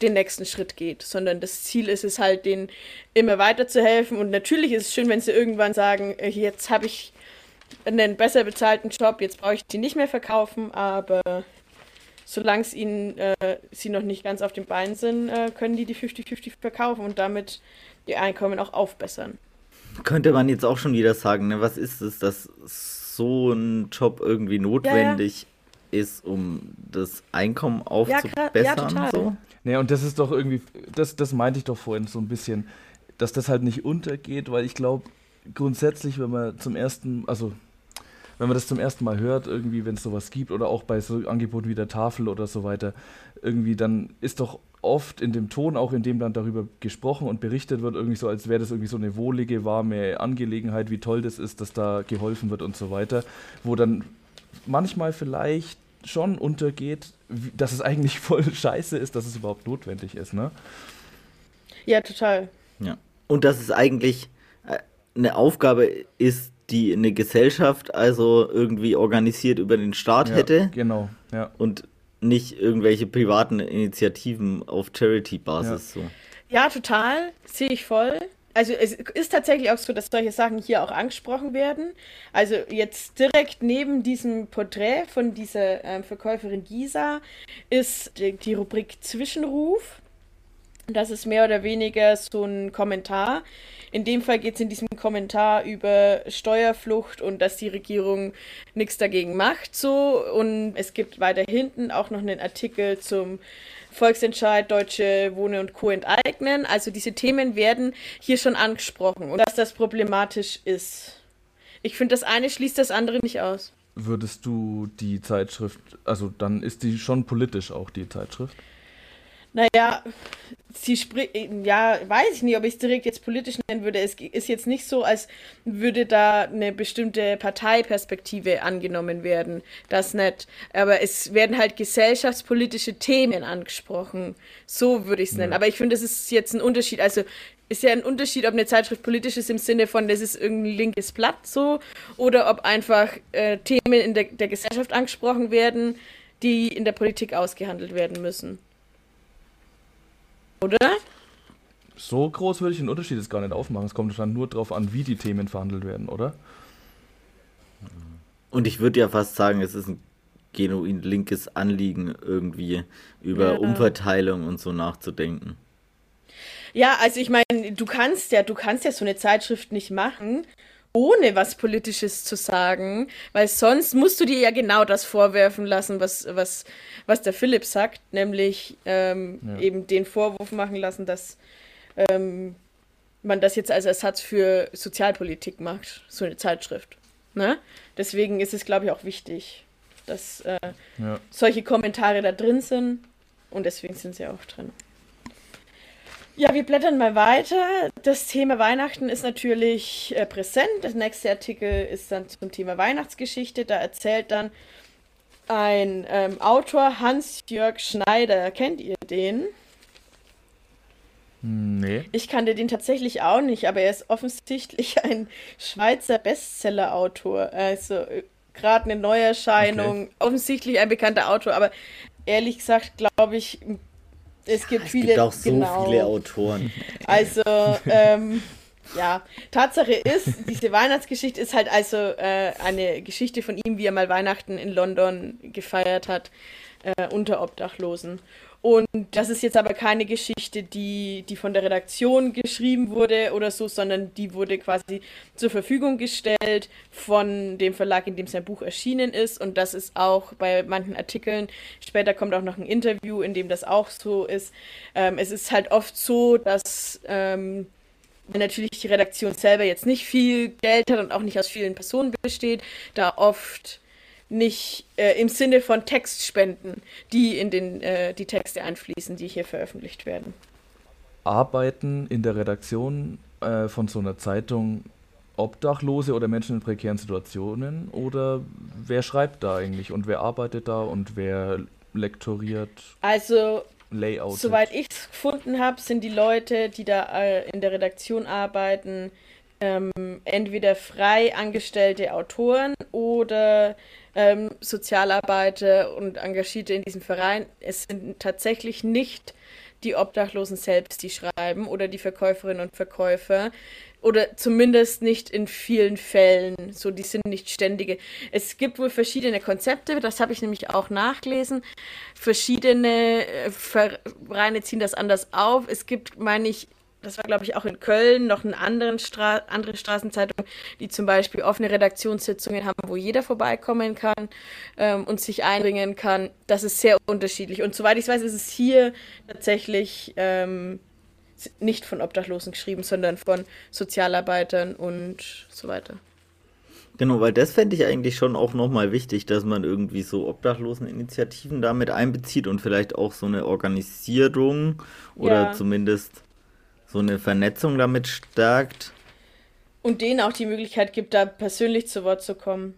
den nächsten Schritt geht, sondern das Ziel ist es halt, den immer weiter zu helfen. Und natürlich ist es schön, wenn sie irgendwann sagen, äh, jetzt habe ich einen besser bezahlten Job, jetzt brauche ich die nicht mehr verkaufen, aber solange es ihnen äh, sie noch nicht ganz auf den Beinen sind, äh, können die die 50-50 verkaufen und damit die Einkommen auch aufbessern. Könnte man jetzt auch schon wieder sagen, ne? was ist es, dass so ein Job irgendwie notwendig ja, ja. ist, um das Einkommen aufzubessern? Ja, ja, total. So? Nee, und das ist doch irgendwie, das, das meinte ich doch vorhin so ein bisschen dass das halt nicht untergeht, weil ich glaube, grundsätzlich, wenn man zum ersten, also wenn man das zum ersten Mal hört, irgendwie, wenn es sowas gibt, oder auch bei so Angeboten wie der Tafel oder so weiter, irgendwie, dann ist doch oft in dem Ton, auch in dem dann darüber gesprochen und berichtet wird, irgendwie so, als wäre das irgendwie so eine wohlige, warme Angelegenheit, wie toll das ist, dass da geholfen wird und so weiter, wo dann manchmal vielleicht schon untergeht, dass es eigentlich voll scheiße ist, dass es überhaupt notwendig ist, ne? Ja, total. Ja. Und dass es eigentlich äh, eine Aufgabe ist, die eine Gesellschaft also irgendwie organisiert über den Staat ja, hätte. Genau, ja. Und nicht irgendwelche privaten Initiativen auf Charity-Basis. Ja. So. ja, total. Sehe ich voll. Also es ist tatsächlich auch so, dass solche Sachen hier auch angesprochen werden. Also jetzt direkt neben diesem Porträt von dieser äh, Verkäuferin Gisa ist die, die Rubrik Zwischenruf. Das ist mehr oder weniger so ein Kommentar. In dem Fall geht es in diesem Kommentar über Steuerflucht und dass die Regierung nichts dagegen macht. So und es gibt weiter hinten auch noch einen Artikel zum Volksentscheid, Deutsche Wohnen und Co. enteignen. Also diese Themen werden hier schon angesprochen und dass das problematisch ist. Ich finde, das eine schließt das andere nicht aus. Würdest du die Zeitschrift, also dann ist die schon politisch auch die Zeitschrift? Naja, sie spricht, ja, weiß ich nicht, ob ich es direkt jetzt politisch nennen würde. Es ist jetzt nicht so, als würde da eine bestimmte Parteiperspektive angenommen werden. Das nicht. Aber es werden halt gesellschaftspolitische Themen angesprochen. So würde ich es nennen. Ja. Aber ich finde, das ist jetzt ein Unterschied. Also ist ja ein Unterschied, ob eine Zeitschrift politisch ist im Sinne von, das ist irgendein linkes Blatt so, oder ob einfach äh, Themen in der, der Gesellschaft angesprochen werden, die in der Politik ausgehandelt werden müssen. Oder? So groß würde ich den Unterschied jetzt gar nicht aufmachen. Es kommt dann nur darauf an, wie die Themen verhandelt werden, oder? Und ich würde ja fast sagen, es ist ein genuin linkes Anliegen, irgendwie über ja. Umverteilung und so nachzudenken. Ja, also ich meine, du kannst ja, du kannst ja so eine Zeitschrift nicht machen, ohne was Politisches zu sagen, weil sonst musst du dir ja genau das vorwerfen lassen, was, was, was der Philipp sagt, nämlich ähm, ja. eben den Vorwurf machen lassen, dass ähm, man das jetzt als Ersatz für Sozialpolitik macht, so eine Zeitschrift. Ne? Deswegen ist es, glaube ich, auch wichtig, dass äh, ja. solche Kommentare da drin sind und deswegen sind sie auch drin. Ja, wir blättern mal weiter. Das Thema Weihnachten ist natürlich äh, präsent. Der nächste Artikel ist dann zum Thema Weihnachtsgeschichte. Da erzählt dann ein ähm, Autor, Hans-Jörg Schneider. Kennt ihr den? Nee. Ich kannte den tatsächlich auch nicht, aber er ist offensichtlich ein Schweizer Bestseller-Autor. Also äh, gerade eine Neuerscheinung, okay. offensichtlich ein bekannter Autor, aber ehrlich gesagt glaube ich es gibt es viele. gibt auch so genau. viele Autoren. Also, ähm, ja, Tatsache ist, diese Weihnachtsgeschichte ist halt also äh, eine Geschichte von ihm, wie er mal Weihnachten in London gefeiert hat, äh, unter Obdachlosen. Und das ist jetzt aber keine Geschichte, die, die von der Redaktion geschrieben wurde oder so, sondern die wurde quasi zur Verfügung gestellt von dem Verlag, in dem sein Buch erschienen ist. Und das ist auch bei manchen Artikeln. Später kommt auch noch ein Interview, in dem das auch so ist. Ähm, es ist halt oft so, dass ähm, natürlich die Redaktion selber jetzt nicht viel Geld hat und auch nicht aus vielen Personen besteht, da oft nicht äh, im Sinne von Textspenden, die in den, äh, die Texte einfließen, die hier veröffentlicht werden. Arbeiten in der Redaktion äh, von so einer Zeitung Obdachlose oder Menschen in prekären Situationen oder wer schreibt da eigentlich und wer arbeitet da und wer lektoriert? Also Layout. Soweit ich es gefunden habe, sind die Leute, die da äh, in der Redaktion arbeiten, ähm, entweder frei angestellte Autoren oder ähm, Sozialarbeiter und Engagierte in diesem Verein. Es sind tatsächlich nicht die Obdachlosen selbst, die schreiben oder die Verkäuferinnen und Verkäufer oder zumindest nicht in vielen Fällen. So, die sind nicht ständige. Es gibt wohl verschiedene Konzepte, das habe ich nämlich auch nachgelesen. Verschiedene äh, Vereine ziehen das anders auf. Es gibt, meine ich, das war glaube ich auch in Köln, noch eine anderen Stra andere Straßenzeitung, die zum Beispiel offene Redaktionssitzungen haben, wo jeder vorbeikommen kann ähm, und sich einbringen kann. Das ist sehr unterschiedlich. Und soweit ich weiß, ist es hier tatsächlich ähm, nicht von Obdachlosen geschrieben, sondern von Sozialarbeitern und so weiter. Genau, weil das fände ich eigentlich schon auch nochmal wichtig, dass man irgendwie so Obdachloseninitiativen damit einbezieht und vielleicht auch so eine Organisierung oder ja. zumindest so eine Vernetzung damit stärkt. Und denen auch die Möglichkeit gibt, da persönlich zu Wort zu kommen.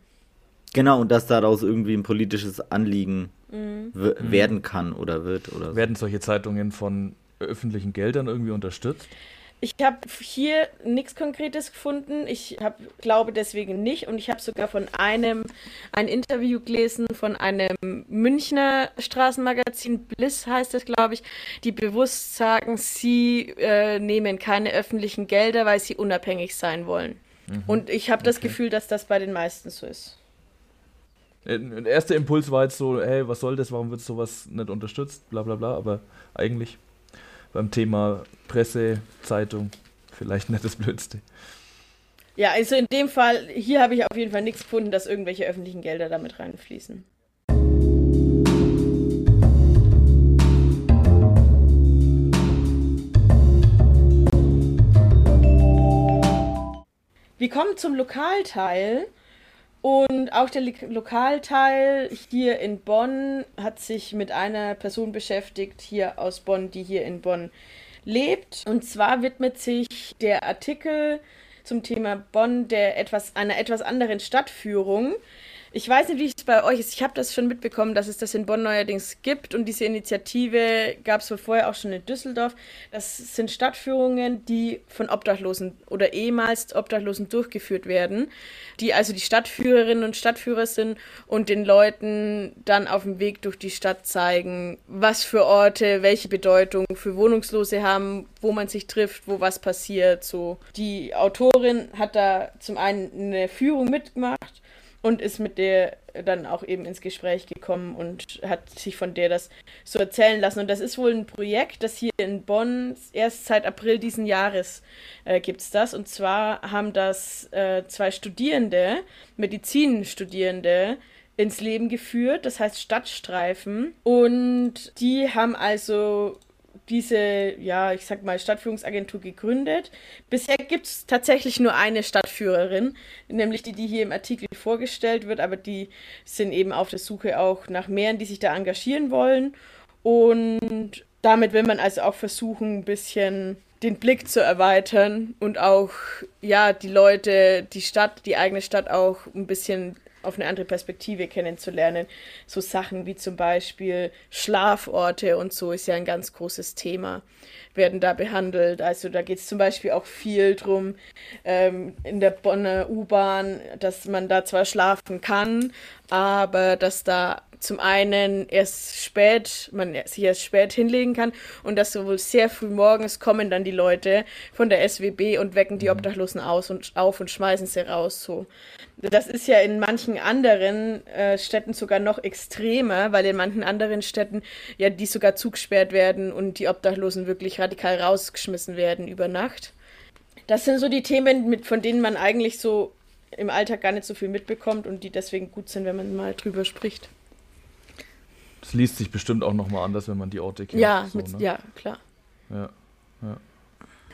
Genau, und dass daraus irgendwie ein politisches Anliegen mhm. werden kann oder wird. Oder so. Werden solche Zeitungen von öffentlichen Geldern irgendwie unterstützt? Ich habe hier nichts Konkretes gefunden. Ich hab, glaube deswegen nicht. Und ich habe sogar von einem ein Interview gelesen von einem Münchner Straßenmagazin, Bliss heißt es, glaube ich, die bewusst sagen, sie äh, nehmen keine öffentlichen Gelder, weil sie unabhängig sein wollen. Mhm. Und ich habe das Gefühl, dass das bei den meisten so ist. Der erste Impuls war jetzt so, hey, was soll das, warum wird sowas nicht unterstützt, bla bla bla, aber eigentlich beim Thema Presse, Zeitung vielleicht nicht das Blödste. Ja, also in dem Fall, hier habe ich auf jeden Fall nichts gefunden, dass irgendwelche öffentlichen Gelder damit reinfließen. Wir kommen zum Lokalteil. Und auch der Lokalteil hier in Bonn hat sich mit einer Person beschäftigt, hier aus Bonn, die hier in Bonn lebt. Und zwar widmet sich der Artikel zum Thema Bonn der etwas, einer etwas anderen Stadtführung. Ich weiß nicht, wie es bei euch ist. Ich habe das schon mitbekommen, dass es das in Bonn neuerdings gibt. Und diese Initiative gab es wohl vorher auch schon in Düsseldorf. Das sind Stadtführungen, die von Obdachlosen oder ehemals Obdachlosen durchgeführt werden. Die also die Stadtführerinnen und Stadtführer sind und den Leuten dann auf dem Weg durch die Stadt zeigen, was für Orte, welche Bedeutung für Wohnungslose haben, wo man sich trifft, wo was passiert. So. Die Autorin hat da zum einen eine Führung mitgemacht und ist mit der dann auch eben ins Gespräch gekommen und hat sich von der das so erzählen lassen. Und das ist wohl ein Projekt, das hier in Bonn erst seit April diesen Jahres äh, gibt es das. Und zwar haben das äh, zwei Studierende, Medizinstudierende, ins Leben geführt, das heißt Stadtstreifen. Und die haben also diese, ja, ich sag mal, Stadtführungsagentur gegründet. Bisher gibt es tatsächlich nur eine Stadtführerin, nämlich die, die hier im Artikel vorgestellt wird, aber die sind eben auf der Suche auch nach mehreren, die sich da engagieren wollen. Und damit will man also auch versuchen, ein bisschen den Blick zu erweitern und auch, ja, die Leute, die Stadt, die eigene Stadt auch ein bisschen auf eine andere Perspektive kennenzulernen. So Sachen wie zum Beispiel Schlaforte und so ist ja ein ganz großes Thema, werden da behandelt. Also da geht es zum Beispiel auch viel drum ähm, in der Bonner U-Bahn, dass man da zwar schlafen kann, aber dass da zum einen erst spät, man sich erst spät hinlegen kann und dass sowohl sehr früh morgens kommen dann die Leute von der SWB und wecken die mhm. Obdachlosen aus und auf und schmeißen sie raus so. Das ist ja in manchen anderen äh, Städten sogar noch extremer, weil in manchen anderen Städten ja die sogar zugesperrt werden und die Obdachlosen wirklich radikal rausgeschmissen werden über Nacht. Das sind so die Themen, mit, von denen man eigentlich so im Alltag gar nicht so viel mitbekommt und die deswegen gut sind, wenn man mal drüber spricht. Das liest sich bestimmt auch nochmal anders, wenn man die Orte kennt. Ja, so, mit, ne? ja klar. Ja, ja.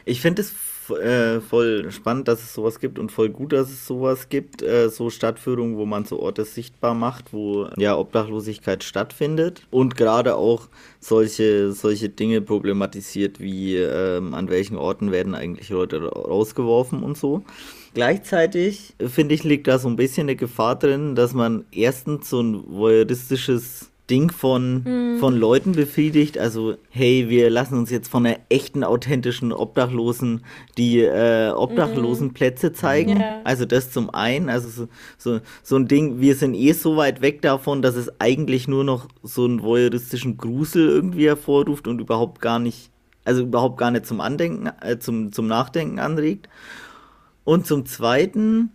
Ich finde es äh, voll spannend, dass es sowas gibt und voll gut, dass es sowas gibt, äh, so Stadtführungen, wo man so Orte sichtbar macht, wo ja Obdachlosigkeit stattfindet und gerade auch solche, solche Dinge problematisiert, wie ähm, an welchen Orten werden eigentlich Leute rausgeworfen und so. Gleichzeitig, finde ich, liegt da so ein bisschen eine Gefahr drin, dass man erstens so ein voyeuristisches Ding von, mhm. von Leuten befriedigt. Also, hey, wir lassen uns jetzt von einer echten, authentischen Obdachlosen die äh, Obdachlosenplätze mhm. zeigen. Ja. Also das zum einen. Also so, so, so ein Ding, wir sind eh so weit weg davon, dass es eigentlich nur noch so einen voyeuristischen Grusel irgendwie hervorruft und überhaupt gar nicht, also überhaupt gar nicht zum Andenken, äh, zum, zum Nachdenken anregt. Und zum zweiten,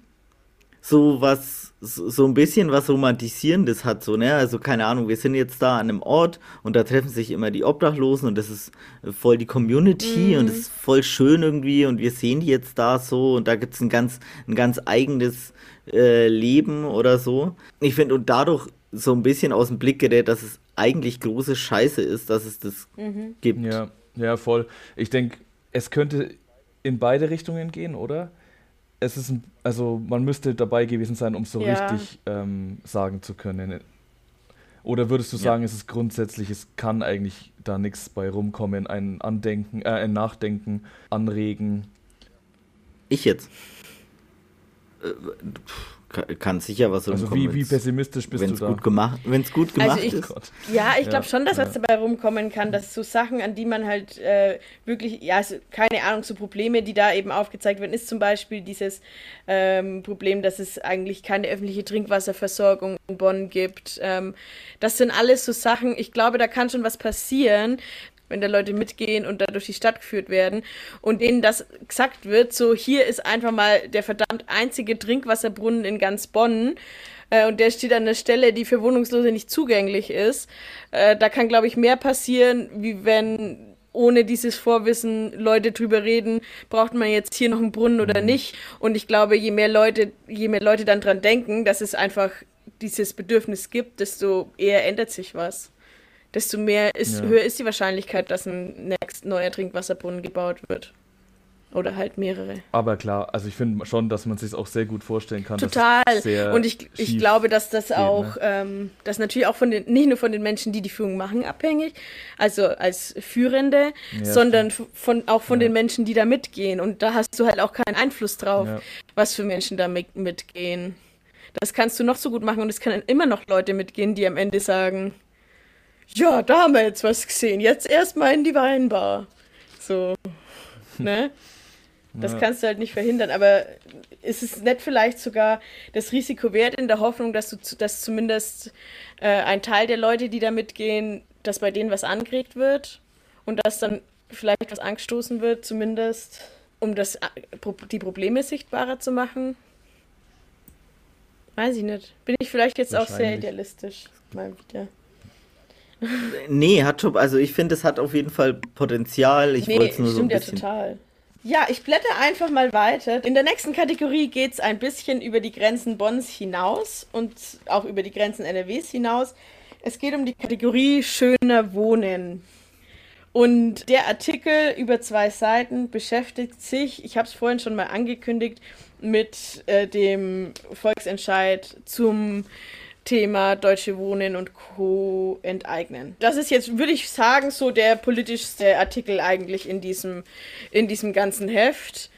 so was, so ein bisschen was Romantisierendes hat, so, ne? Also keine Ahnung, wir sind jetzt da an einem Ort und da treffen sich immer die Obdachlosen und das ist voll die Community mhm. und es ist voll schön irgendwie und wir sehen die jetzt da so und da gibt es ein ganz, ein ganz eigenes äh, Leben oder so. Ich finde, und dadurch so ein bisschen aus dem Blick gerät, dass es eigentlich große Scheiße ist, dass es das mhm. gibt. Ja, ja, voll. Ich denke, es könnte in beide Richtungen gehen, oder? Es ist ein, also man müsste dabei gewesen sein, um so ja. richtig ähm, sagen zu können. Oder würdest du sagen, ja. es ist grundsätzlich, es kann eigentlich da nichts bei rumkommen, ein Andenken, äh, ein Nachdenken, Anregen? Ich jetzt. Äh, kann sicher was Also wie, wie pessimistisch bist du da? Gut gemacht, Wenn es gut gemacht also ich, ist. Ja, ich glaube ja, schon, dass was dabei rumkommen kann, dass so Sachen, an die man halt äh, wirklich, ja, also, keine Ahnung, so Probleme, die da eben aufgezeigt werden, ist zum Beispiel dieses ähm, Problem, dass es eigentlich keine öffentliche Trinkwasserversorgung in Bonn gibt. Ähm, das sind alles so Sachen, ich glaube, da kann schon was passieren, wenn da Leute mitgehen und da durch die Stadt geführt werden und denen das gesagt wird, so hier ist einfach mal der verdammt einzige Trinkwasserbrunnen in ganz Bonn äh, und der steht an einer Stelle, die für Wohnungslose nicht zugänglich ist. Äh, da kann, glaube ich, mehr passieren, wie wenn ohne dieses Vorwissen Leute drüber reden, braucht man jetzt hier noch einen Brunnen oder mhm. nicht. Und ich glaube, je mehr Leute, je mehr Leute dann dran denken, dass es einfach dieses Bedürfnis gibt, desto eher ändert sich was desto mehr ist, ja. höher ist die Wahrscheinlichkeit, dass ein nächst neuer Trinkwasserbrunnen gebaut wird. Oder halt mehrere. Aber klar, also ich finde schon, dass man sich auch sehr gut vorstellen kann. Total. Und ich, ich glaube, dass das geht, auch, ne? ähm, das natürlich auch von den, nicht nur von den Menschen, die die Führung machen, abhängig, also als Führende, ja, sondern von, auch von ja. den Menschen, die da mitgehen. Und da hast du halt auch keinen Einfluss drauf, ja. was für Menschen da mit, mitgehen. Das kannst du noch so gut machen und es können immer noch Leute mitgehen, die am Ende sagen, ja, da haben wir jetzt was gesehen. Jetzt erstmal in die Weinbar. So, ne? Das ja. kannst du halt nicht verhindern, aber ist es nicht vielleicht sogar das Risiko wert in der Hoffnung, dass du dass zumindest äh, ein Teil der Leute, die da mitgehen, dass bei denen was angeregt wird und dass dann vielleicht was angestoßen wird, zumindest um das, äh, die Probleme sichtbarer zu machen? Weiß ich nicht. Bin ich vielleicht jetzt auch sehr idealistisch mal wieder. Nee, hat schon, also ich finde, es hat auf jeden Fall Potenzial. Ich nee, wollte es nur so ein bisschen. Ja, total. Ja, ich blätter einfach mal weiter. In der nächsten Kategorie geht es ein bisschen über die Grenzen Bonns hinaus und auch über die Grenzen NRWs hinaus. Es geht um die Kategorie schöner Wohnen. Und der Artikel über zwei Seiten beschäftigt sich, ich habe es vorhin schon mal angekündigt, mit äh, dem Volksentscheid zum Thema Deutsche Wohnen und Co. enteignen. Das ist jetzt, würde ich sagen, so der politischste Artikel eigentlich in diesem, in diesem ganzen Heft.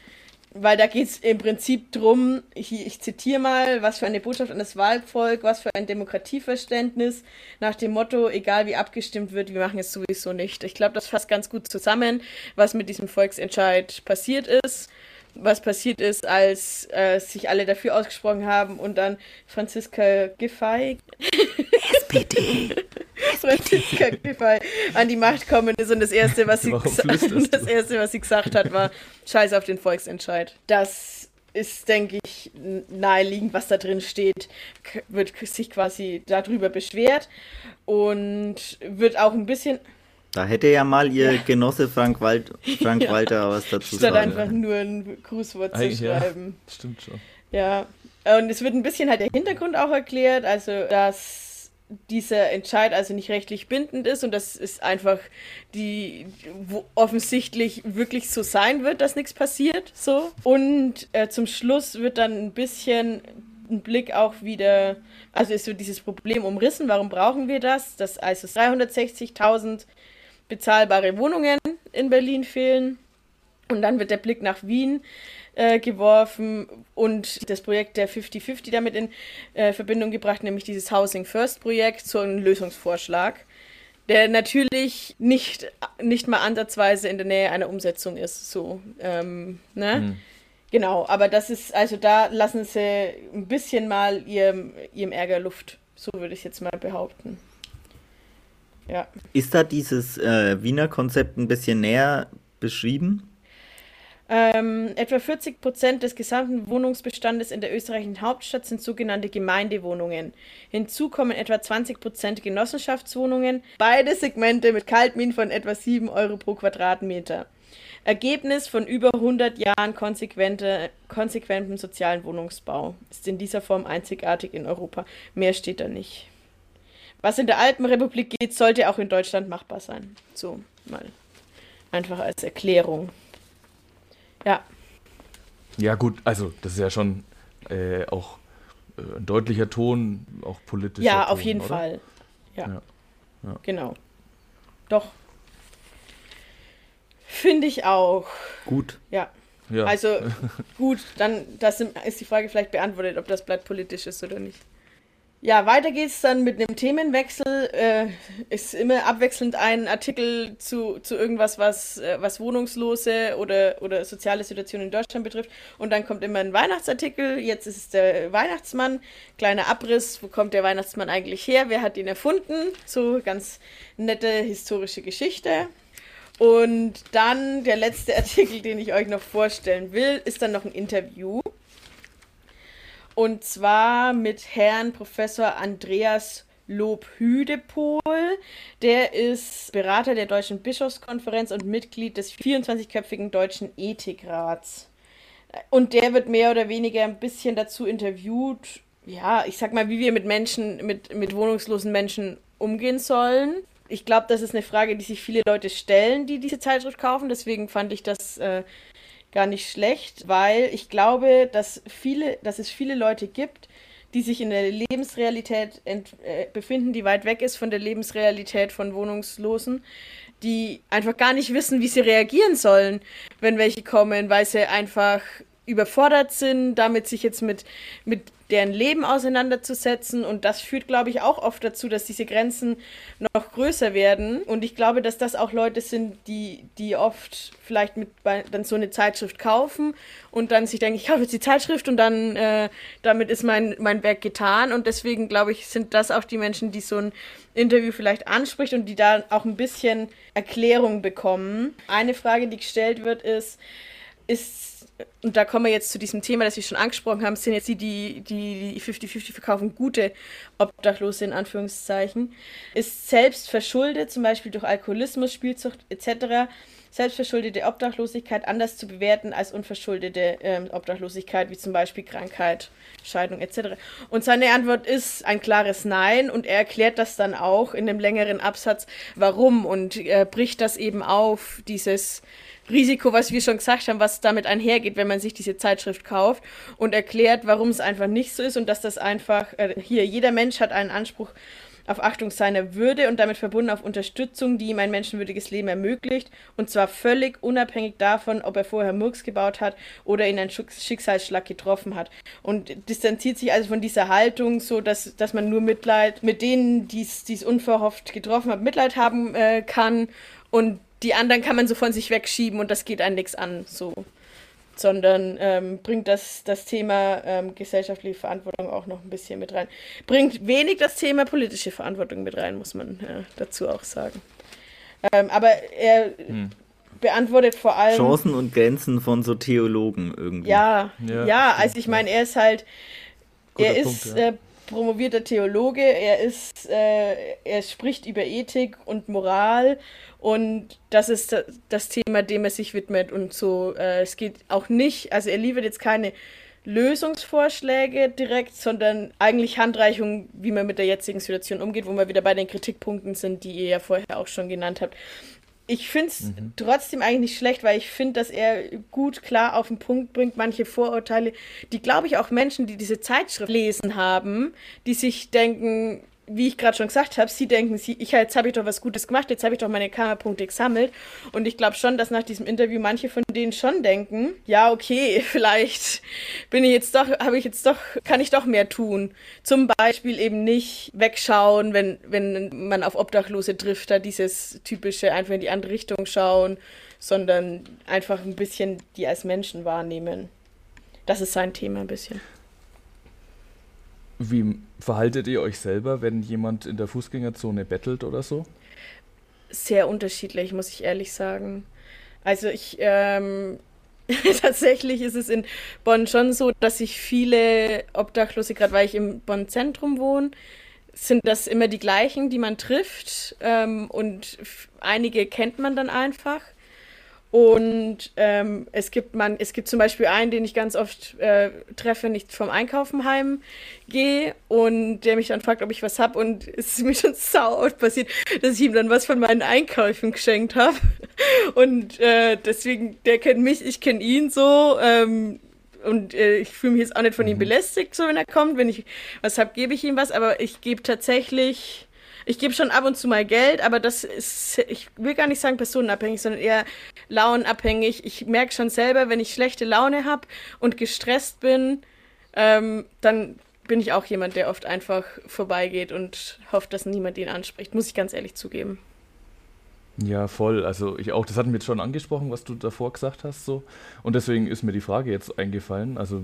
Weil da geht es im Prinzip drum, ich, ich zitiere mal, was für eine Botschaft an das Wahlvolk, was für ein Demokratieverständnis, nach dem Motto, egal wie abgestimmt wird, wir machen es sowieso nicht. Ich glaube, das fasst ganz gut zusammen, was mit diesem Volksentscheid passiert ist was passiert ist, als äh, sich alle dafür ausgesprochen haben und dann Franziska Giffey SPD Franziska Giffey an die Macht kommen ist und das erste, was sie das erste, was sie gesagt hat, war Scheiß auf den Volksentscheid. Das ist, denke ich, naheliegend, was da drin steht, wird sich quasi darüber beschwert und wird auch ein bisschen da hätte ja mal ihr ja. Genosse Frank, Wald, Frank ja. Walter was dazu Statt sagen. Statt einfach nur ein Grußwort zu schreiben. Ja, stimmt schon. Ja, und es wird ein bisschen halt der Hintergrund auch erklärt, also dass dieser Entscheid also nicht rechtlich bindend ist und dass es einfach die wo offensichtlich wirklich so sein wird, dass nichts passiert, so. Und äh, zum Schluss wird dann ein bisschen ein Blick auch wieder, also ist so dieses Problem umrissen, warum brauchen wir das? Dass also 360.000 bezahlbare Wohnungen in Berlin fehlen. Und dann wird der Blick nach Wien äh, geworfen und das Projekt der 50-50 damit in äh, Verbindung gebracht, nämlich dieses Housing First Projekt, so ein Lösungsvorschlag, der natürlich nicht, nicht mal ansatzweise in der Nähe einer Umsetzung ist. So, ähm, ne? Mhm. Genau, aber das ist, also da lassen sie ein bisschen mal ihrem, ihrem Ärger Luft, so würde ich jetzt mal behaupten. Ja. Ist da dieses äh, Wiener Konzept ein bisschen näher beschrieben? Ähm, etwa 40 Prozent des gesamten Wohnungsbestandes in der österreichischen Hauptstadt sind sogenannte Gemeindewohnungen. Hinzu kommen etwa 20 Prozent Genossenschaftswohnungen, beide Segmente mit Kaltmieten von etwa 7 Euro pro Quadratmeter. Ergebnis von über 100 Jahren konsequente, konsequentem sozialen Wohnungsbau. Ist in dieser Form einzigartig in Europa. Mehr steht da nicht. Was in der Alpenrepublik geht, sollte auch in Deutschland machbar sein. So, mal einfach als Erklärung. Ja. Ja, gut, also das ist ja schon äh, auch äh, ein deutlicher Ton, auch politisch. Ja, Ton, auf jeden oder? Fall. Ja. Ja. ja. Genau. Doch. Finde ich auch. Gut. Ja. ja. Also gut, dann das ist die Frage vielleicht beantwortet, ob das Blatt politisch ist oder nicht. Ja, weiter geht's dann mit einem Themenwechsel. Äh, ist immer abwechselnd ein Artikel zu, zu irgendwas, was, äh, was Wohnungslose oder, oder soziale Situationen in Deutschland betrifft. Und dann kommt immer ein Weihnachtsartikel. Jetzt ist es der Weihnachtsmann. Kleiner Abriss. Wo kommt der Weihnachtsmann eigentlich her? Wer hat ihn erfunden? So ganz nette historische Geschichte. Und dann der letzte Artikel, den ich euch noch vorstellen will, ist dann noch ein Interview und zwar mit Herrn Professor Andreas Lobhüdepohl. Der ist Berater der Deutschen Bischofskonferenz und Mitglied des 24-köpfigen Deutschen Ethikrats. Und der wird mehr oder weniger ein bisschen dazu interviewt, ja, ich sag mal, wie wir mit Menschen, mit, mit wohnungslosen Menschen umgehen sollen. Ich glaube, das ist eine Frage, die sich viele Leute stellen, die diese Zeitschrift kaufen. Deswegen fand ich das äh, gar nicht schlecht, weil ich glaube, dass viele, dass es viele Leute gibt, die sich in der Lebensrealität äh, befinden, die weit weg ist von der Lebensrealität von Wohnungslosen, die einfach gar nicht wissen, wie sie reagieren sollen, wenn welche kommen, weil sie einfach überfordert sind, damit sich jetzt mit, mit deren Leben auseinanderzusetzen. Und das führt, glaube ich, auch oft dazu, dass diese Grenzen noch größer werden. Und ich glaube, dass das auch Leute sind, die, die oft vielleicht mit dann so eine Zeitschrift kaufen und dann sich denken, ich kaufe jetzt die Zeitschrift und dann äh, damit ist mein, mein Werk getan. Und deswegen, glaube ich, sind das auch die Menschen, die so ein Interview vielleicht anspricht und die da auch ein bisschen Erklärung bekommen. Eine Frage, die gestellt wird, ist, ist und da kommen wir jetzt zu diesem Thema, das wir schon angesprochen haben, sind jetzt die, die die 50-50 verkaufen, gute Obdachlose in Anführungszeichen, ist selbst verschuldet, zum Beispiel durch Alkoholismus, Spielzucht etc., selbstverschuldete Obdachlosigkeit anders zu bewerten als unverschuldete ähm, Obdachlosigkeit, wie zum Beispiel Krankheit, Scheidung etc. Und seine Antwort ist ein klares Nein und er erklärt das dann auch in einem längeren Absatz, warum und er bricht das eben auf, dieses Risiko, was wir schon gesagt haben, was damit einhergeht, wenn man sich diese Zeitschrift kauft und erklärt, warum es einfach nicht so ist und dass das einfach, äh, hier, jeder Mensch hat einen Anspruch auf Achtung seiner Würde und damit verbunden auf Unterstützung, die ihm ein menschenwürdiges Leben ermöglicht. Und zwar völlig unabhängig davon, ob er vorher Murks gebaut hat oder ihn ein Schicksalsschlag getroffen hat. Und distanziert sich also von dieser Haltung so, dass, dass man nur Mitleid mit denen, die es unverhofft getroffen hat, Mitleid haben äh, kann. Und die anderen kann man so von sich wegschieben und das geht einen nichts an, so. Sondern ähm, bringt das, das Thema ähm, gesellschaftliche Verantwortung auch noch ein bisschen mit rein. Bringt wenig das Thema politische Verantwortung mit rein, muss man äh, dazu auch sagen. Ähm, aber er hm. beantwortet vor allem. Chancen und Grenzen von so Theologen irgendwie. Ja, ja, ja also ich meine, er ist halt. Guter er Punkt, ist ja. äh, promovierter Theologe, er ist, äh, er spricht über Ethik und Moral und das ist das Thema, dem er sich widmet und so. Äh, es geht auch nicht, also er liefert jetzt keine Lösungsvorschläge direkt, sondern eigentlich Handreichungen, wie man mit der jetzigen Situation umgeht, wo wir wieder bei den Kritikpunkten sind, die ihr ja vorher auch schon genannt habt. Ich finde es mhm. trotzdem eigentlich nicht schlecht, weil ich finde, dass er gut klar auf den Punkt bringt, manche Vorurteile, die, glaube ich, auch Menschen, die diese Zeitschrift lesen haben, die sich denken, wie ich gerade schon gesagt habe, sie denken, sie, ich, jetzt habe ich doch was Gutes gemacht, jetzt habe ich doch meine Karma-Punkte gesammelt. Und ich glaube schon, dass nach diesem Interview manche von denen schon denken, ja, okay, vielleicht bin ich jetzt doch, habe ich jetzt doch, kann ich doch mehr tun. Zum Beispiel eben nicht wegschauen, wenn, wenn man auf Obdachlose trifft, da dieses typische einfach in die andere Richtung schauen, sondern einfach ein bisschen die als Menschen wahrnehmen. Das ist sein Thema ein bisschen. Wie verhaltet ihr euch selber, wenn jemand in der Fußgängerzone bettelt oder so? Sehr unterschiedlich, muss ich ehrlich sagen. Also ich, ähm, tatsächlich ist es in Bonn schon so, dass sich viele Obdachlose, gerade weil ich im Bonn-Zentrum wohne, sind das immer die gleichen, die man trifft. Ähm, und einige kennt man dann einfach. Und ähm, es gibt man, es gibt zum Beispiel einen, den ich ganz oft äh, treffe, wenn ich vom Einkaufen heim gehe und der mich dann fragt, ob ich was hab und es ist mir schon sau oft passiert, dass ich ihm dann was von meinen Einkäufen geschenkt habe. Und äh, deswegen, der kennt mich, ich kenne ihn so. Ähm, und äh, ich fühle mich jetzt auch nicht von mhm. ihm belästigt, so wenn er kommt. Wenn ich was habe, gebe ich ihm was, aber ich gebe tatsächlich, ich gebe schon ab und zu mal Geld, aber das ist, ich will gar nicht sagen personenabhängig, sondern eher launenabhängig. Ich merke schon selber, wenn ich schlechte Laune habe und gestresst bin, ähm, dann bin ich auch jemand, der oft einfach vorbeigeht und hofft, dass niemand ihn anspricht, muss ich ganz ehrlich zugeben. Ja, voll. Also ich auch, das hatten wir jetzt schon angesprochen, was du davor gesagt hast, so. Und deswegen ist mir die Frage jetzt eingefallen. Also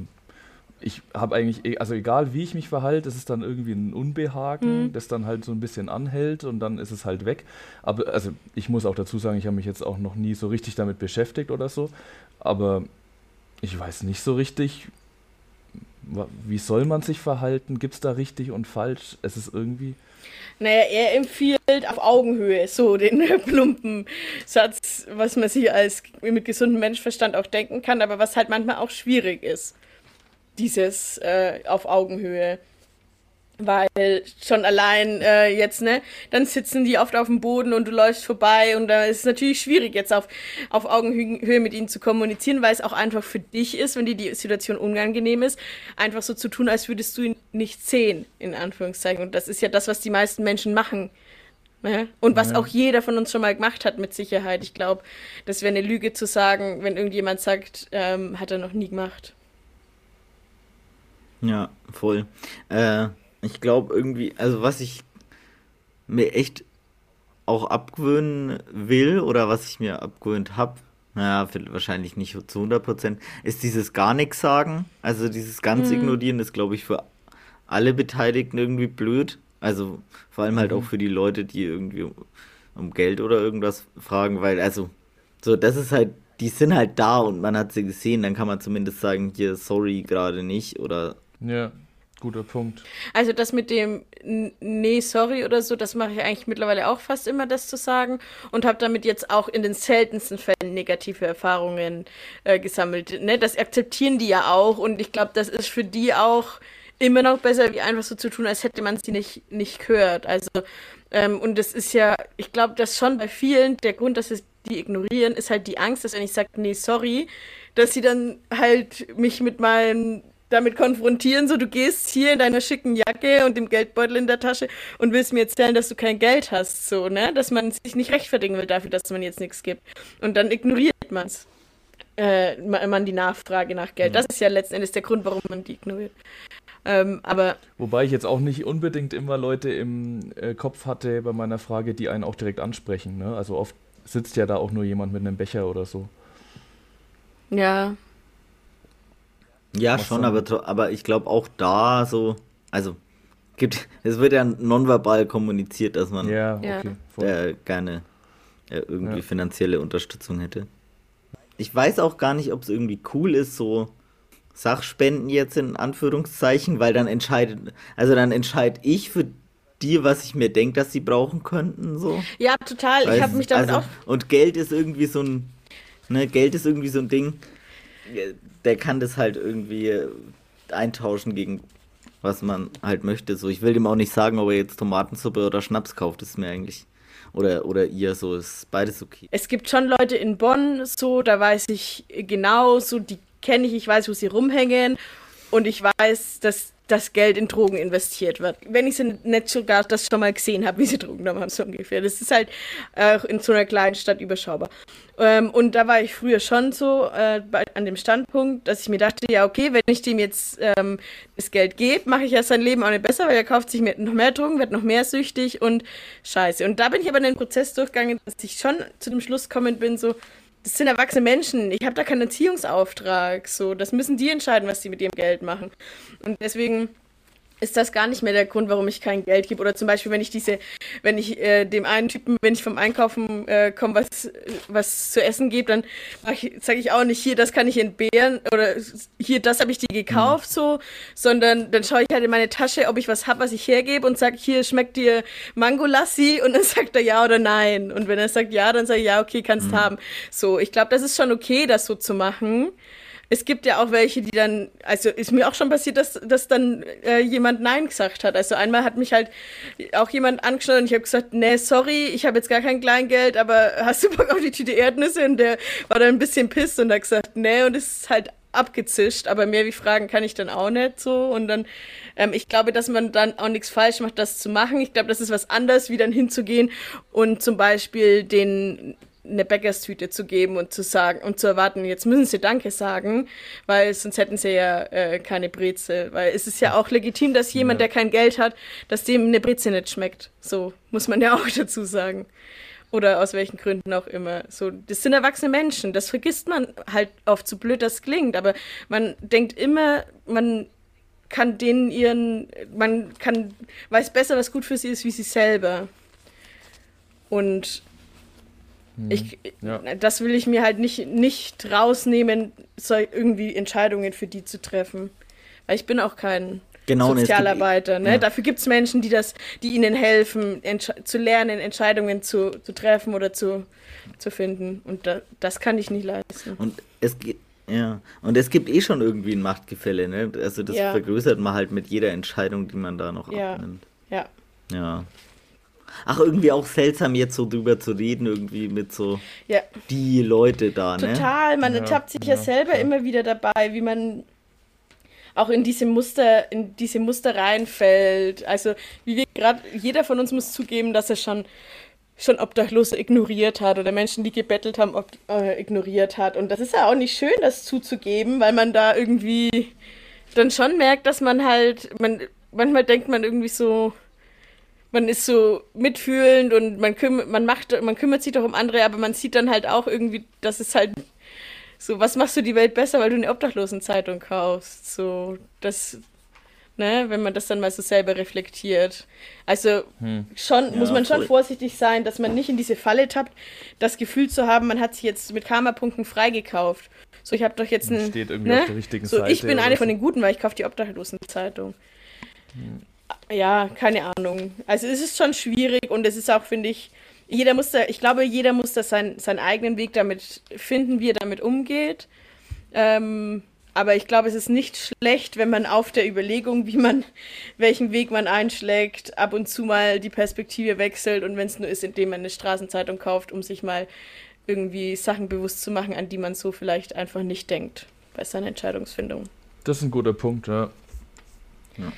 ich habe eigentlich, e, also egal wie ich mich verhalte, es ist dann irgendwie ein Unbehagen, mhm. das dann halt so ein bisschen anhält und dann ist es halt weg. Aber also ich muss auch dazu sagen, ich habe mich jetzt auch noch nie so richtig damit beschäftigt oder so. Aber ich weiß nicht so richtig, wie soll man sich verhalten? Gibt es da richtig und falsch? Es ist irgendwie. Naja, er empfiehlt auf Augenhöhe so den plumpen Satz, was man sich als mit gesundem Menschenverstand auch denken kann, aber was halt manchmal auch schwierig ist. Dieses äh, auf Augenhöhe. Weil schon allein äh, jetzt, ne, dann sitzen die oft auf dem Boden und du läufst vorbei und da ist es natürlich schwierig, jetzt auf, auf Augenhöhe mit ihnen zu kommunizieren, weil es auch einfach für dich ist, wenn dir die Situation unangenehm ist, einfach so zu tun, als würdest du ihn nicht sehen, in Anführungszeichen. Und das ist ja das, was die meisten Menschen machen. Ne? Und was ja. auch jeder von uns schon mal gemacht hat, mit Sicherheit. Ich glaube, das wäre eine Lüge zu sagen, wenn irgendjemand sagt, ähm, hat er noch nie gemacht. Ja, voll. Äh, ich glaube irgendwie, also was ich mir echt auch abgewöhnen will oder was ich mir abgewöhnt habe, naja, wahrscheinlich nicht zu 100 Prozent, ist dieses gar nichts sagen. Also dieses ganz mhm. ignorieren ist, glaube ich, für alle Beteiligten irgendwie blöd. Also vor allem halt mhm. auch für die Leute, die irgendwie um Geld oder irgendwas fragen, weil also so, das ist halt, die sind halt da und man hat sie gesehen, dann kann man zumindest sagen, hier, sorry, gerade nicht oder ja. Guter Punkt. Also das mit dem Nee, sorry oder so, das mache ich eigentlich mittlerweile auch fast immer, das zu sagen. Und habe damit jetzt auch in den seltensten Fällen negative Erfahrungen äh, gesammelt. Ne? Das akzeptieren die ja auch. Und ich glaube, das ist für die auch immer noch besser, wie einfach so zu tun, als hätte man sie nicht, nicht gehört. Also, ähm, und das ist ja, ich glaube, dass schon bei vielen der Grund, dass sie die ignorieren, ist halt die Angst, dass wenn ich sage, nee, sorry, dass sie dann halt mich mit meinen damit konfrontieren, so du gehst hier in deiner schicken Jacke und dem Geldbeutel in der Tasche und willst mir erzählen, dass du kein Geld hast, so, ne? Dass man sich nicht rechtfertigen will dafür, dass man jetzt nichts gibt. Und dann ignoriert man's. Äh, man die Nachfrage nach Geld. Mhm. Das ist ja letzten Endes der Grund, warum man die ignoriert. Ähm, aber Wobei ich jetzt auch nicht unbedingt immer Leute im äh, Kopf hatte bei meiner Frage, die einen auch direkt ansprechen. Ne? Also oft sitzt ja da auch nur jemand mit einem Becher oder so. Ja, ja, schon, aber, aber ich glaube auch da so, also gibt, es wird ja nonverbal kommuniziert, dass man ja, okay, äh, gerne äh, irgendwie ja. finanzielle Unterstützung hätte. Ich weiß auch gar nicht, ob es irgendwie cool ist, so Sachspenden jetzt in Anführungszeichen, weil dann entscheidet, also dann entscheide ich für die, was ich mir denke, dass sie brauchen könnten, so. Ja, total. Weiß, ich habe mich damit also, auch. Und Geld ist irgendwie so ein, ne, Geld ist irgendwie so ein Ding der kann das halt irgendwie eintauschen gegen was man halt möchte. So, ich will dem auch nicht sagen, ob er jetzt Tomatensuppe oder Schnaps kauft, ist mir eigentlich. Oder, oder ihr so, ist beides okay. Es gibt schon Leute in Bonn, so, da weiß ich genau, so, die kenne ich, ich weiß, wo sie rumhängen. Und ich weiß, dass das Geld in Drogen investiert wird. Wenn ich sie nicht sogar das schon mal gesehen habe, wie sie Drogen genommen haben, so ungefähr. Das ist halt äh, in so einer kleinen Stadt überschaubar. Ähm, und da war ich früher schon so äh, bei, an dem Standpunkt, dass ich mir dachte, ja, okay, wenn ich dem jetzt ähm, das Geld gebe, mache ich ja sein Leben auch nicht besser, weil er kauft sich noch mehr Drogen, wird noch mehr süchtig und scheiße. Und da bin ich aber in den Prozess durchgegangen, dass ich schon zu dem Schluss gekommen bin, so, das sind erwachsene Menschen. Ich habe da keinen Erziehungsauftrag. So, das müssen die entscheiden, was sie mit ihrem Geld machen. Und deswegen ist das gar nicht mehr der Grund, warum ich kein Geld gebe. Oder zum Beispiel, wenn ich diese, wenn ich äh, dem einen Typen, wenn ich vom Einkaufen äh, komme, was, was zu essen gebe, dann sage ich auch nicht, hier, das kann ich entbehren oder hier, das habe ich dir gekauft, mhm. so, sondern dann schaue ich halt in meine Tasche, ob ich was habe, was ich hergebe und sage, hier, schmeckt dir Mangolassi? Und dann sagt er ja oder nein. Und wenn er sagt ja, dann sage ich ja, okay, kannst mhm. haben. So, ich glaube, das ist schon okay, das so zu machen es gibt ja auch welche, die dann, also ist mir auch schon passiert, dass, dass dann äh, jemand Nein gesagt hat. Also einmal hat mich halt auch jemand angeschaut und ich habe gesagt, nee, sorry, ich habe jetzt gar kein Kleingeld, aber hast du Bock auf die Tüte Erdnüsse? Und der war dann ein bisschen pisst und hat gesagt, nee, und es ist halt abgezischt, aber mehr wie fragen kann ich dann auch nicht so. Und dann, ähm, ich glaube, dass man dann auch nichts falsch macht, das zu machen. Ich glaube, das ist was anderes, wie dann hinzugehen und zum Beispiel den eine Bäckerstüte zu geben und zu sagen und zu erwarten, jetzt müssen sie Danke sagen, weil sonst hätten sie ja äh, keine Brezel. Weil es ist ja auch legitim, dass jemand, ja. der kein Geld hat, dass dem eine Brezel nicht schmeckt. So muss man ja auch dazu sagen. Oder aus welchen Gründen auch immer. So, das sind erwachsene Menschen. Das vergisst man halt oft, so blöd das klingt. Aber man denkt immer, man kann denen ihren, man kann, weiß besser, was gut für sie ist, wie sie selber. Und. Ich, ja. Das will ich mir halt nicht, nicht rausnehmen, so irgendwie Entscheidungen für die zu treffen. Weil ich bin auch kein genau, Sozialarbeiter. Ne? Ja. Dafür gibt es Menschen, die das, die ihnen helfen, zu lernen, Entscheidungen zu, zu treffen oder zu, zu finden. Und da, das kann ich nicht leisten. Und es geht. Ja, und es gibt eh schon irgendwie ein Machtgefälle, ne? Also das ja. vergrößert man halt mit jeder Entscheidung, die man da noch ja. abnimmt. Ja. Ja. Ach, irgendwie auch seltsam, jetzt so drüber zu reden, irgendwie mit so ja. die Leute da, ne? Total, man ja, ertappt sich ja, ja selber ja. immer wieder dabei, wie man auch in diese Muster, in diese Muster reinfällt. Also, wie wir gerade, jeder von uns muss zugeben, dass er schon schon Obdachlose ignoriert hat oder Menschen, die gebettelt haben, ob, äh, ignoriert hat. Und das ist ja auch nicht schön, das zuzugeben, weil man da irgendwie dann schon merkt, dass man halt, man, manchmal denkt man irgendwie so, man ist so mitfühlend und man kümmert, man macht, man kümmert sich doch um andere, aber man sieht dann halt auch irgendwie, dass es halt so, was machst du die Welt besser, weil du eine Obdachlosenzeitung kaufst? So, das, ne, wenn man das dann mal so selber reflektiert. Also hm. schon, ja, muss man schon vorsichtig sein, dass man nicht in diese Falle tappt, das Gefühl zu haben, man hat sich jetzt mit Karma-Punkten freigekauft. So, ich habe doch jetzt ein. Steht irgendwie ne? auf der richtigen so, Seite. Ich bin eine so. von den Guten, weil ich kaufe die Obdachlosenzeitung. Hm. Ja, keine Ahnung. Also es ist schon schwierig und es ist auch, finde ich, jeder muss da, ich glaube, jeder muss da sein, seinen eigenen Weg damit finden, wie er damit umgeht. Ähm, aber ich glaube, es ist nicht schlecht, wenn man auf der Überlegung, wie man, welchen Weg man einschlägt, ab und zu mal die Perspektive wechselt und wenn es nur ist, indem man eine Straßenzeitung kauft, um sich mal irgendwie Sachen bewusst zu machen, an die man so vielleicht einfach nicht denkt bei seiner Entscheidungsfindung. Das ist ein guter Punkt, ja. ja.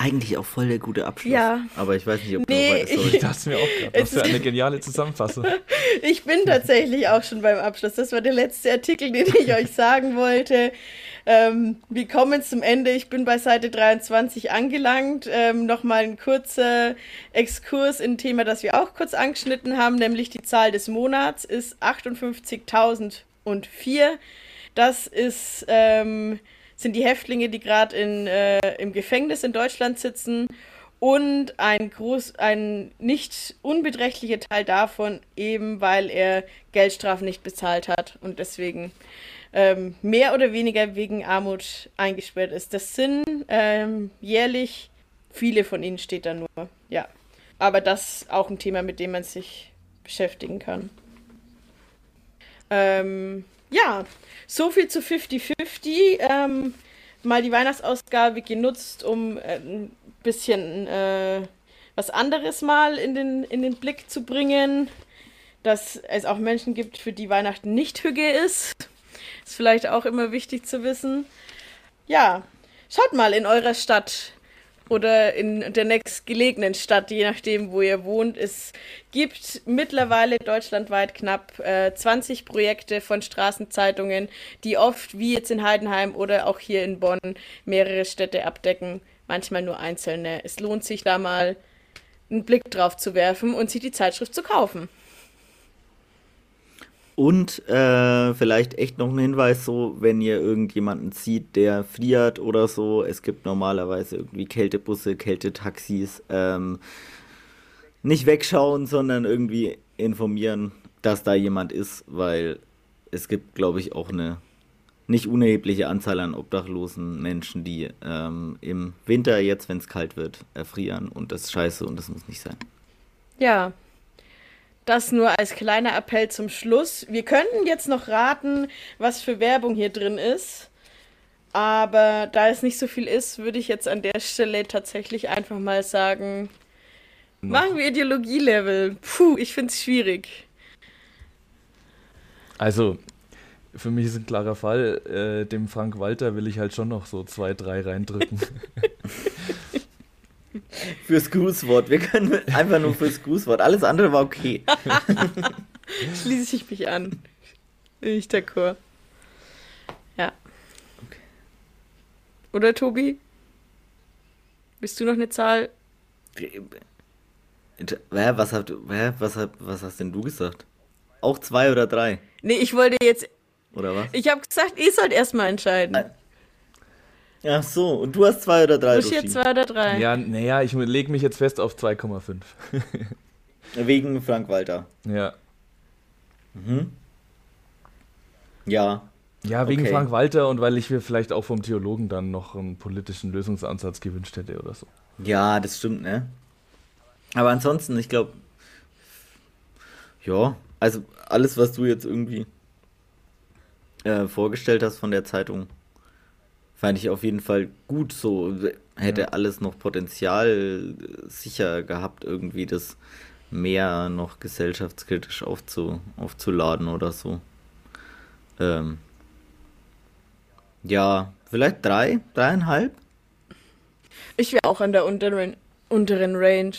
Eigentlich auch voll der gute Abschluss. Ja. Aber ich weiß nicht, ob nee, du weißt. Ich, ich dachte mir auch gerade, das ist eine geniale Zusammenfassung. ich bin tatsächlich auch schon beim Abschluss. Das war der letzte Artikel, den ich euch sagen wollte. Ähm, wir kommen zum Ende. Ich bin bei Seite 23 angelangt. Ähm, Nochmal ein kurzer Exkurs in ein Thema, das wir auch kurz angeschnitten haben, nämlich die Zahl des Monats ist 58.004. Das ist ähm, sind die Häftlinge, die gerade äh, im Gefängnis in Deutschland sitzen. Und ein, groß, ein nicht unbeträchtlicher Teil davon eben, weil er Geldstrafen nicht bezahlt hat und deswegen ähm, mehr oder weniger wegen Armut eingesperrt ist. Das sind ähm, jährlich, viele von ihnen steht da nur, ja. Aber das ist auch ein Thema, mit dem man sich beschäftigen kann. Ähm, ja, so viel zu 50-50. Ähm, mal die Weihnachtsausgabe genutzt, um äh, ein bisschen äh, was anderes mal in den, in den Blick zu bringen. Dass es auch Menschen gibt, für die Weihnachten nicht Hüge ist. Ist vielleicht auch immer wichtig zu wissen. Ja, schaut mal in eurer Stadt oder in der nächstgelegenen Stadt, je nachdem, wo ihr wohnt. Es gibt mittlerweile deutschlandweit knapp äh, 20 Projekte von Straßenzeitungen, die oft, wie jetzt in Heidenheim oder auch hier in Bonn, mehrere Städte abdecken, manchmal nur einzelne. Es lohnt sich da mal einen Blick drauf zu werfen und sich die Zeitschrift zu kaufen. Und äh, vielleicht echt noch ein Hinweis, so, wenn ihr irgendjemanden zieht, der friert oder so, es gibt normalerweise irgendwie Kältebusse, Kältetaxis. Ähm, nicht wegschauen, sondern irgendwie informieren, dass da jemand ist, weil es gibt, glaube ich, auch eine nicht unerhebliche Anzahl an obdachlosen Menschen, die ähm, im Winter, jetzt wenn es kalt wird, erfrieren und das ist scheiße und das muss nicht sein. Ja, das nur als kleiner Appell zum Schluss. Wir könnten jetzt noch raten, was für Werbung hier drin ist. Aber da es nicht so viel ist, würde ich jetzt an der Stelle tatsächlich einfach mal sagen, noch. machen wir Ideologielevel. Puh, ich finde es schwierig. Also, für mich ist ein klarer Fall. Äh, dem Frank Walter will ich halt schon noch so zwei, drei reindrücken. fürs Grußwort. Wir können einfach nur fürs Grußwort. Alles andere war okay. Schließe ich mich an. Bin ich d'accord. Ja. Okay. Oder Tobi? Bist du noch eine Zahl? Was, habt, was, was hast denn du gesagt? Auch zwei oder drei? Nee, ich wollte jetzt. Oder was? Ich habe gesagt, ihr sollt erstmal entscheiden. Ach so, und du hast zwei oder drei? Ich jetzt zwei oder drei. Ja, naja, ich lege mich jetzt fest auf 2,5. Wegen Frank Walter. Ja. Mhm. Ja. Ja, wegen okay. Frank Walter und weil ich mir vielleicht auch vom Theologen dann noch einen politischen Lösungsansatz gewünscht hätte oder so. Ja, das stimmt, ne? Aber ansonsten, ich glaube, ja, also alles, was du jetzt irgendwie äh, vorgestellt hast von der Zeitung, fand ich auf jeden Fall gut. So hätte ja. alles noch Potenzial sicher gehabt, irgendwie das mehr noch gesellschaftskritisch aufzu, aufzuladen oder so. Ähm, ja, vielleicht drei, dreieinhalb. Ich wäre auch an der unteren, unteren Range,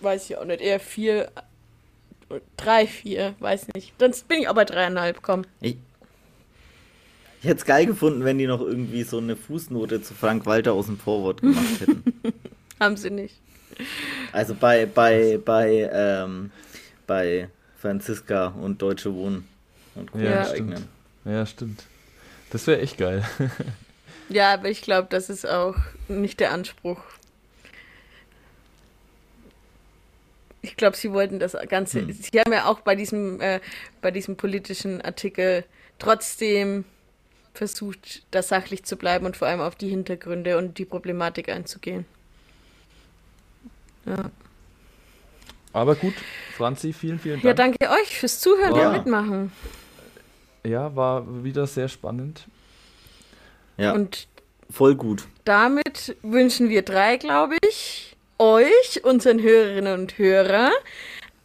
weiß ich auch nicht, eher vier, drei, vier, weiß nicht. Dann bin ich aber dreieinhalb, komm. Ich, ich hätte es geil gefunden, wenn die noch irgendwie so eine Fußnote zu Frank Walter aus dem Vorwort gemacht hätten. Haben sie nicht. Also bei, bei, bei, ähm, bei Franziska und Deutsche Wohnen und Co. Ja, stimmt. Ja, stimmt. Das wäre echt geil. ja, aber ich glaube, das ist auch nicht der Anspruch. Ich glaube, sie wollten das Ganze. Hm. Sie haben ja auch bei diesem, äh, bei diesem politischen Artikel trotzdem versucht, da sachlich zu bleiben und vor allem auf die Hintergründe und die Problematik einzugehen. Ja. Aber gut, Franzi, vielen, vielen Dank. Ja, danke euch fürs Zuhören war, und Mitmachen. Ja, war wieder sehr spannend. Ja, und voll gut. Damit wünschen wir drei, glaube ich, euch, unseren Hörerinnen und Hörern,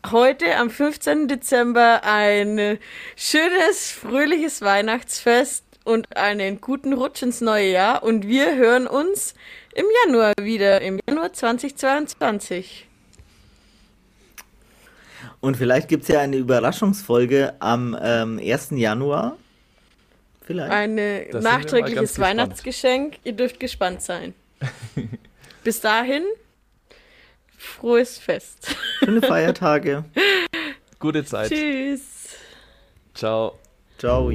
heute am 15. Dezember ein schönes, fröhliches Weihnachtsfest und einen guten Rutsch ins neue Jahr. Und wir hören uns im Januar wieder, im Januar 2022. Und vielleicht gibt es ja eine Überraschungsfolge am ähm, 1. Januar. Vielleicht. Ein nachträgliches Weihnachtsgeschenk. Ihr dürft gespannt sein. Bis dahin, frohes Fest. Schöne Feiertage. Gute Zeit. Tschüss. Ciao. Ciao.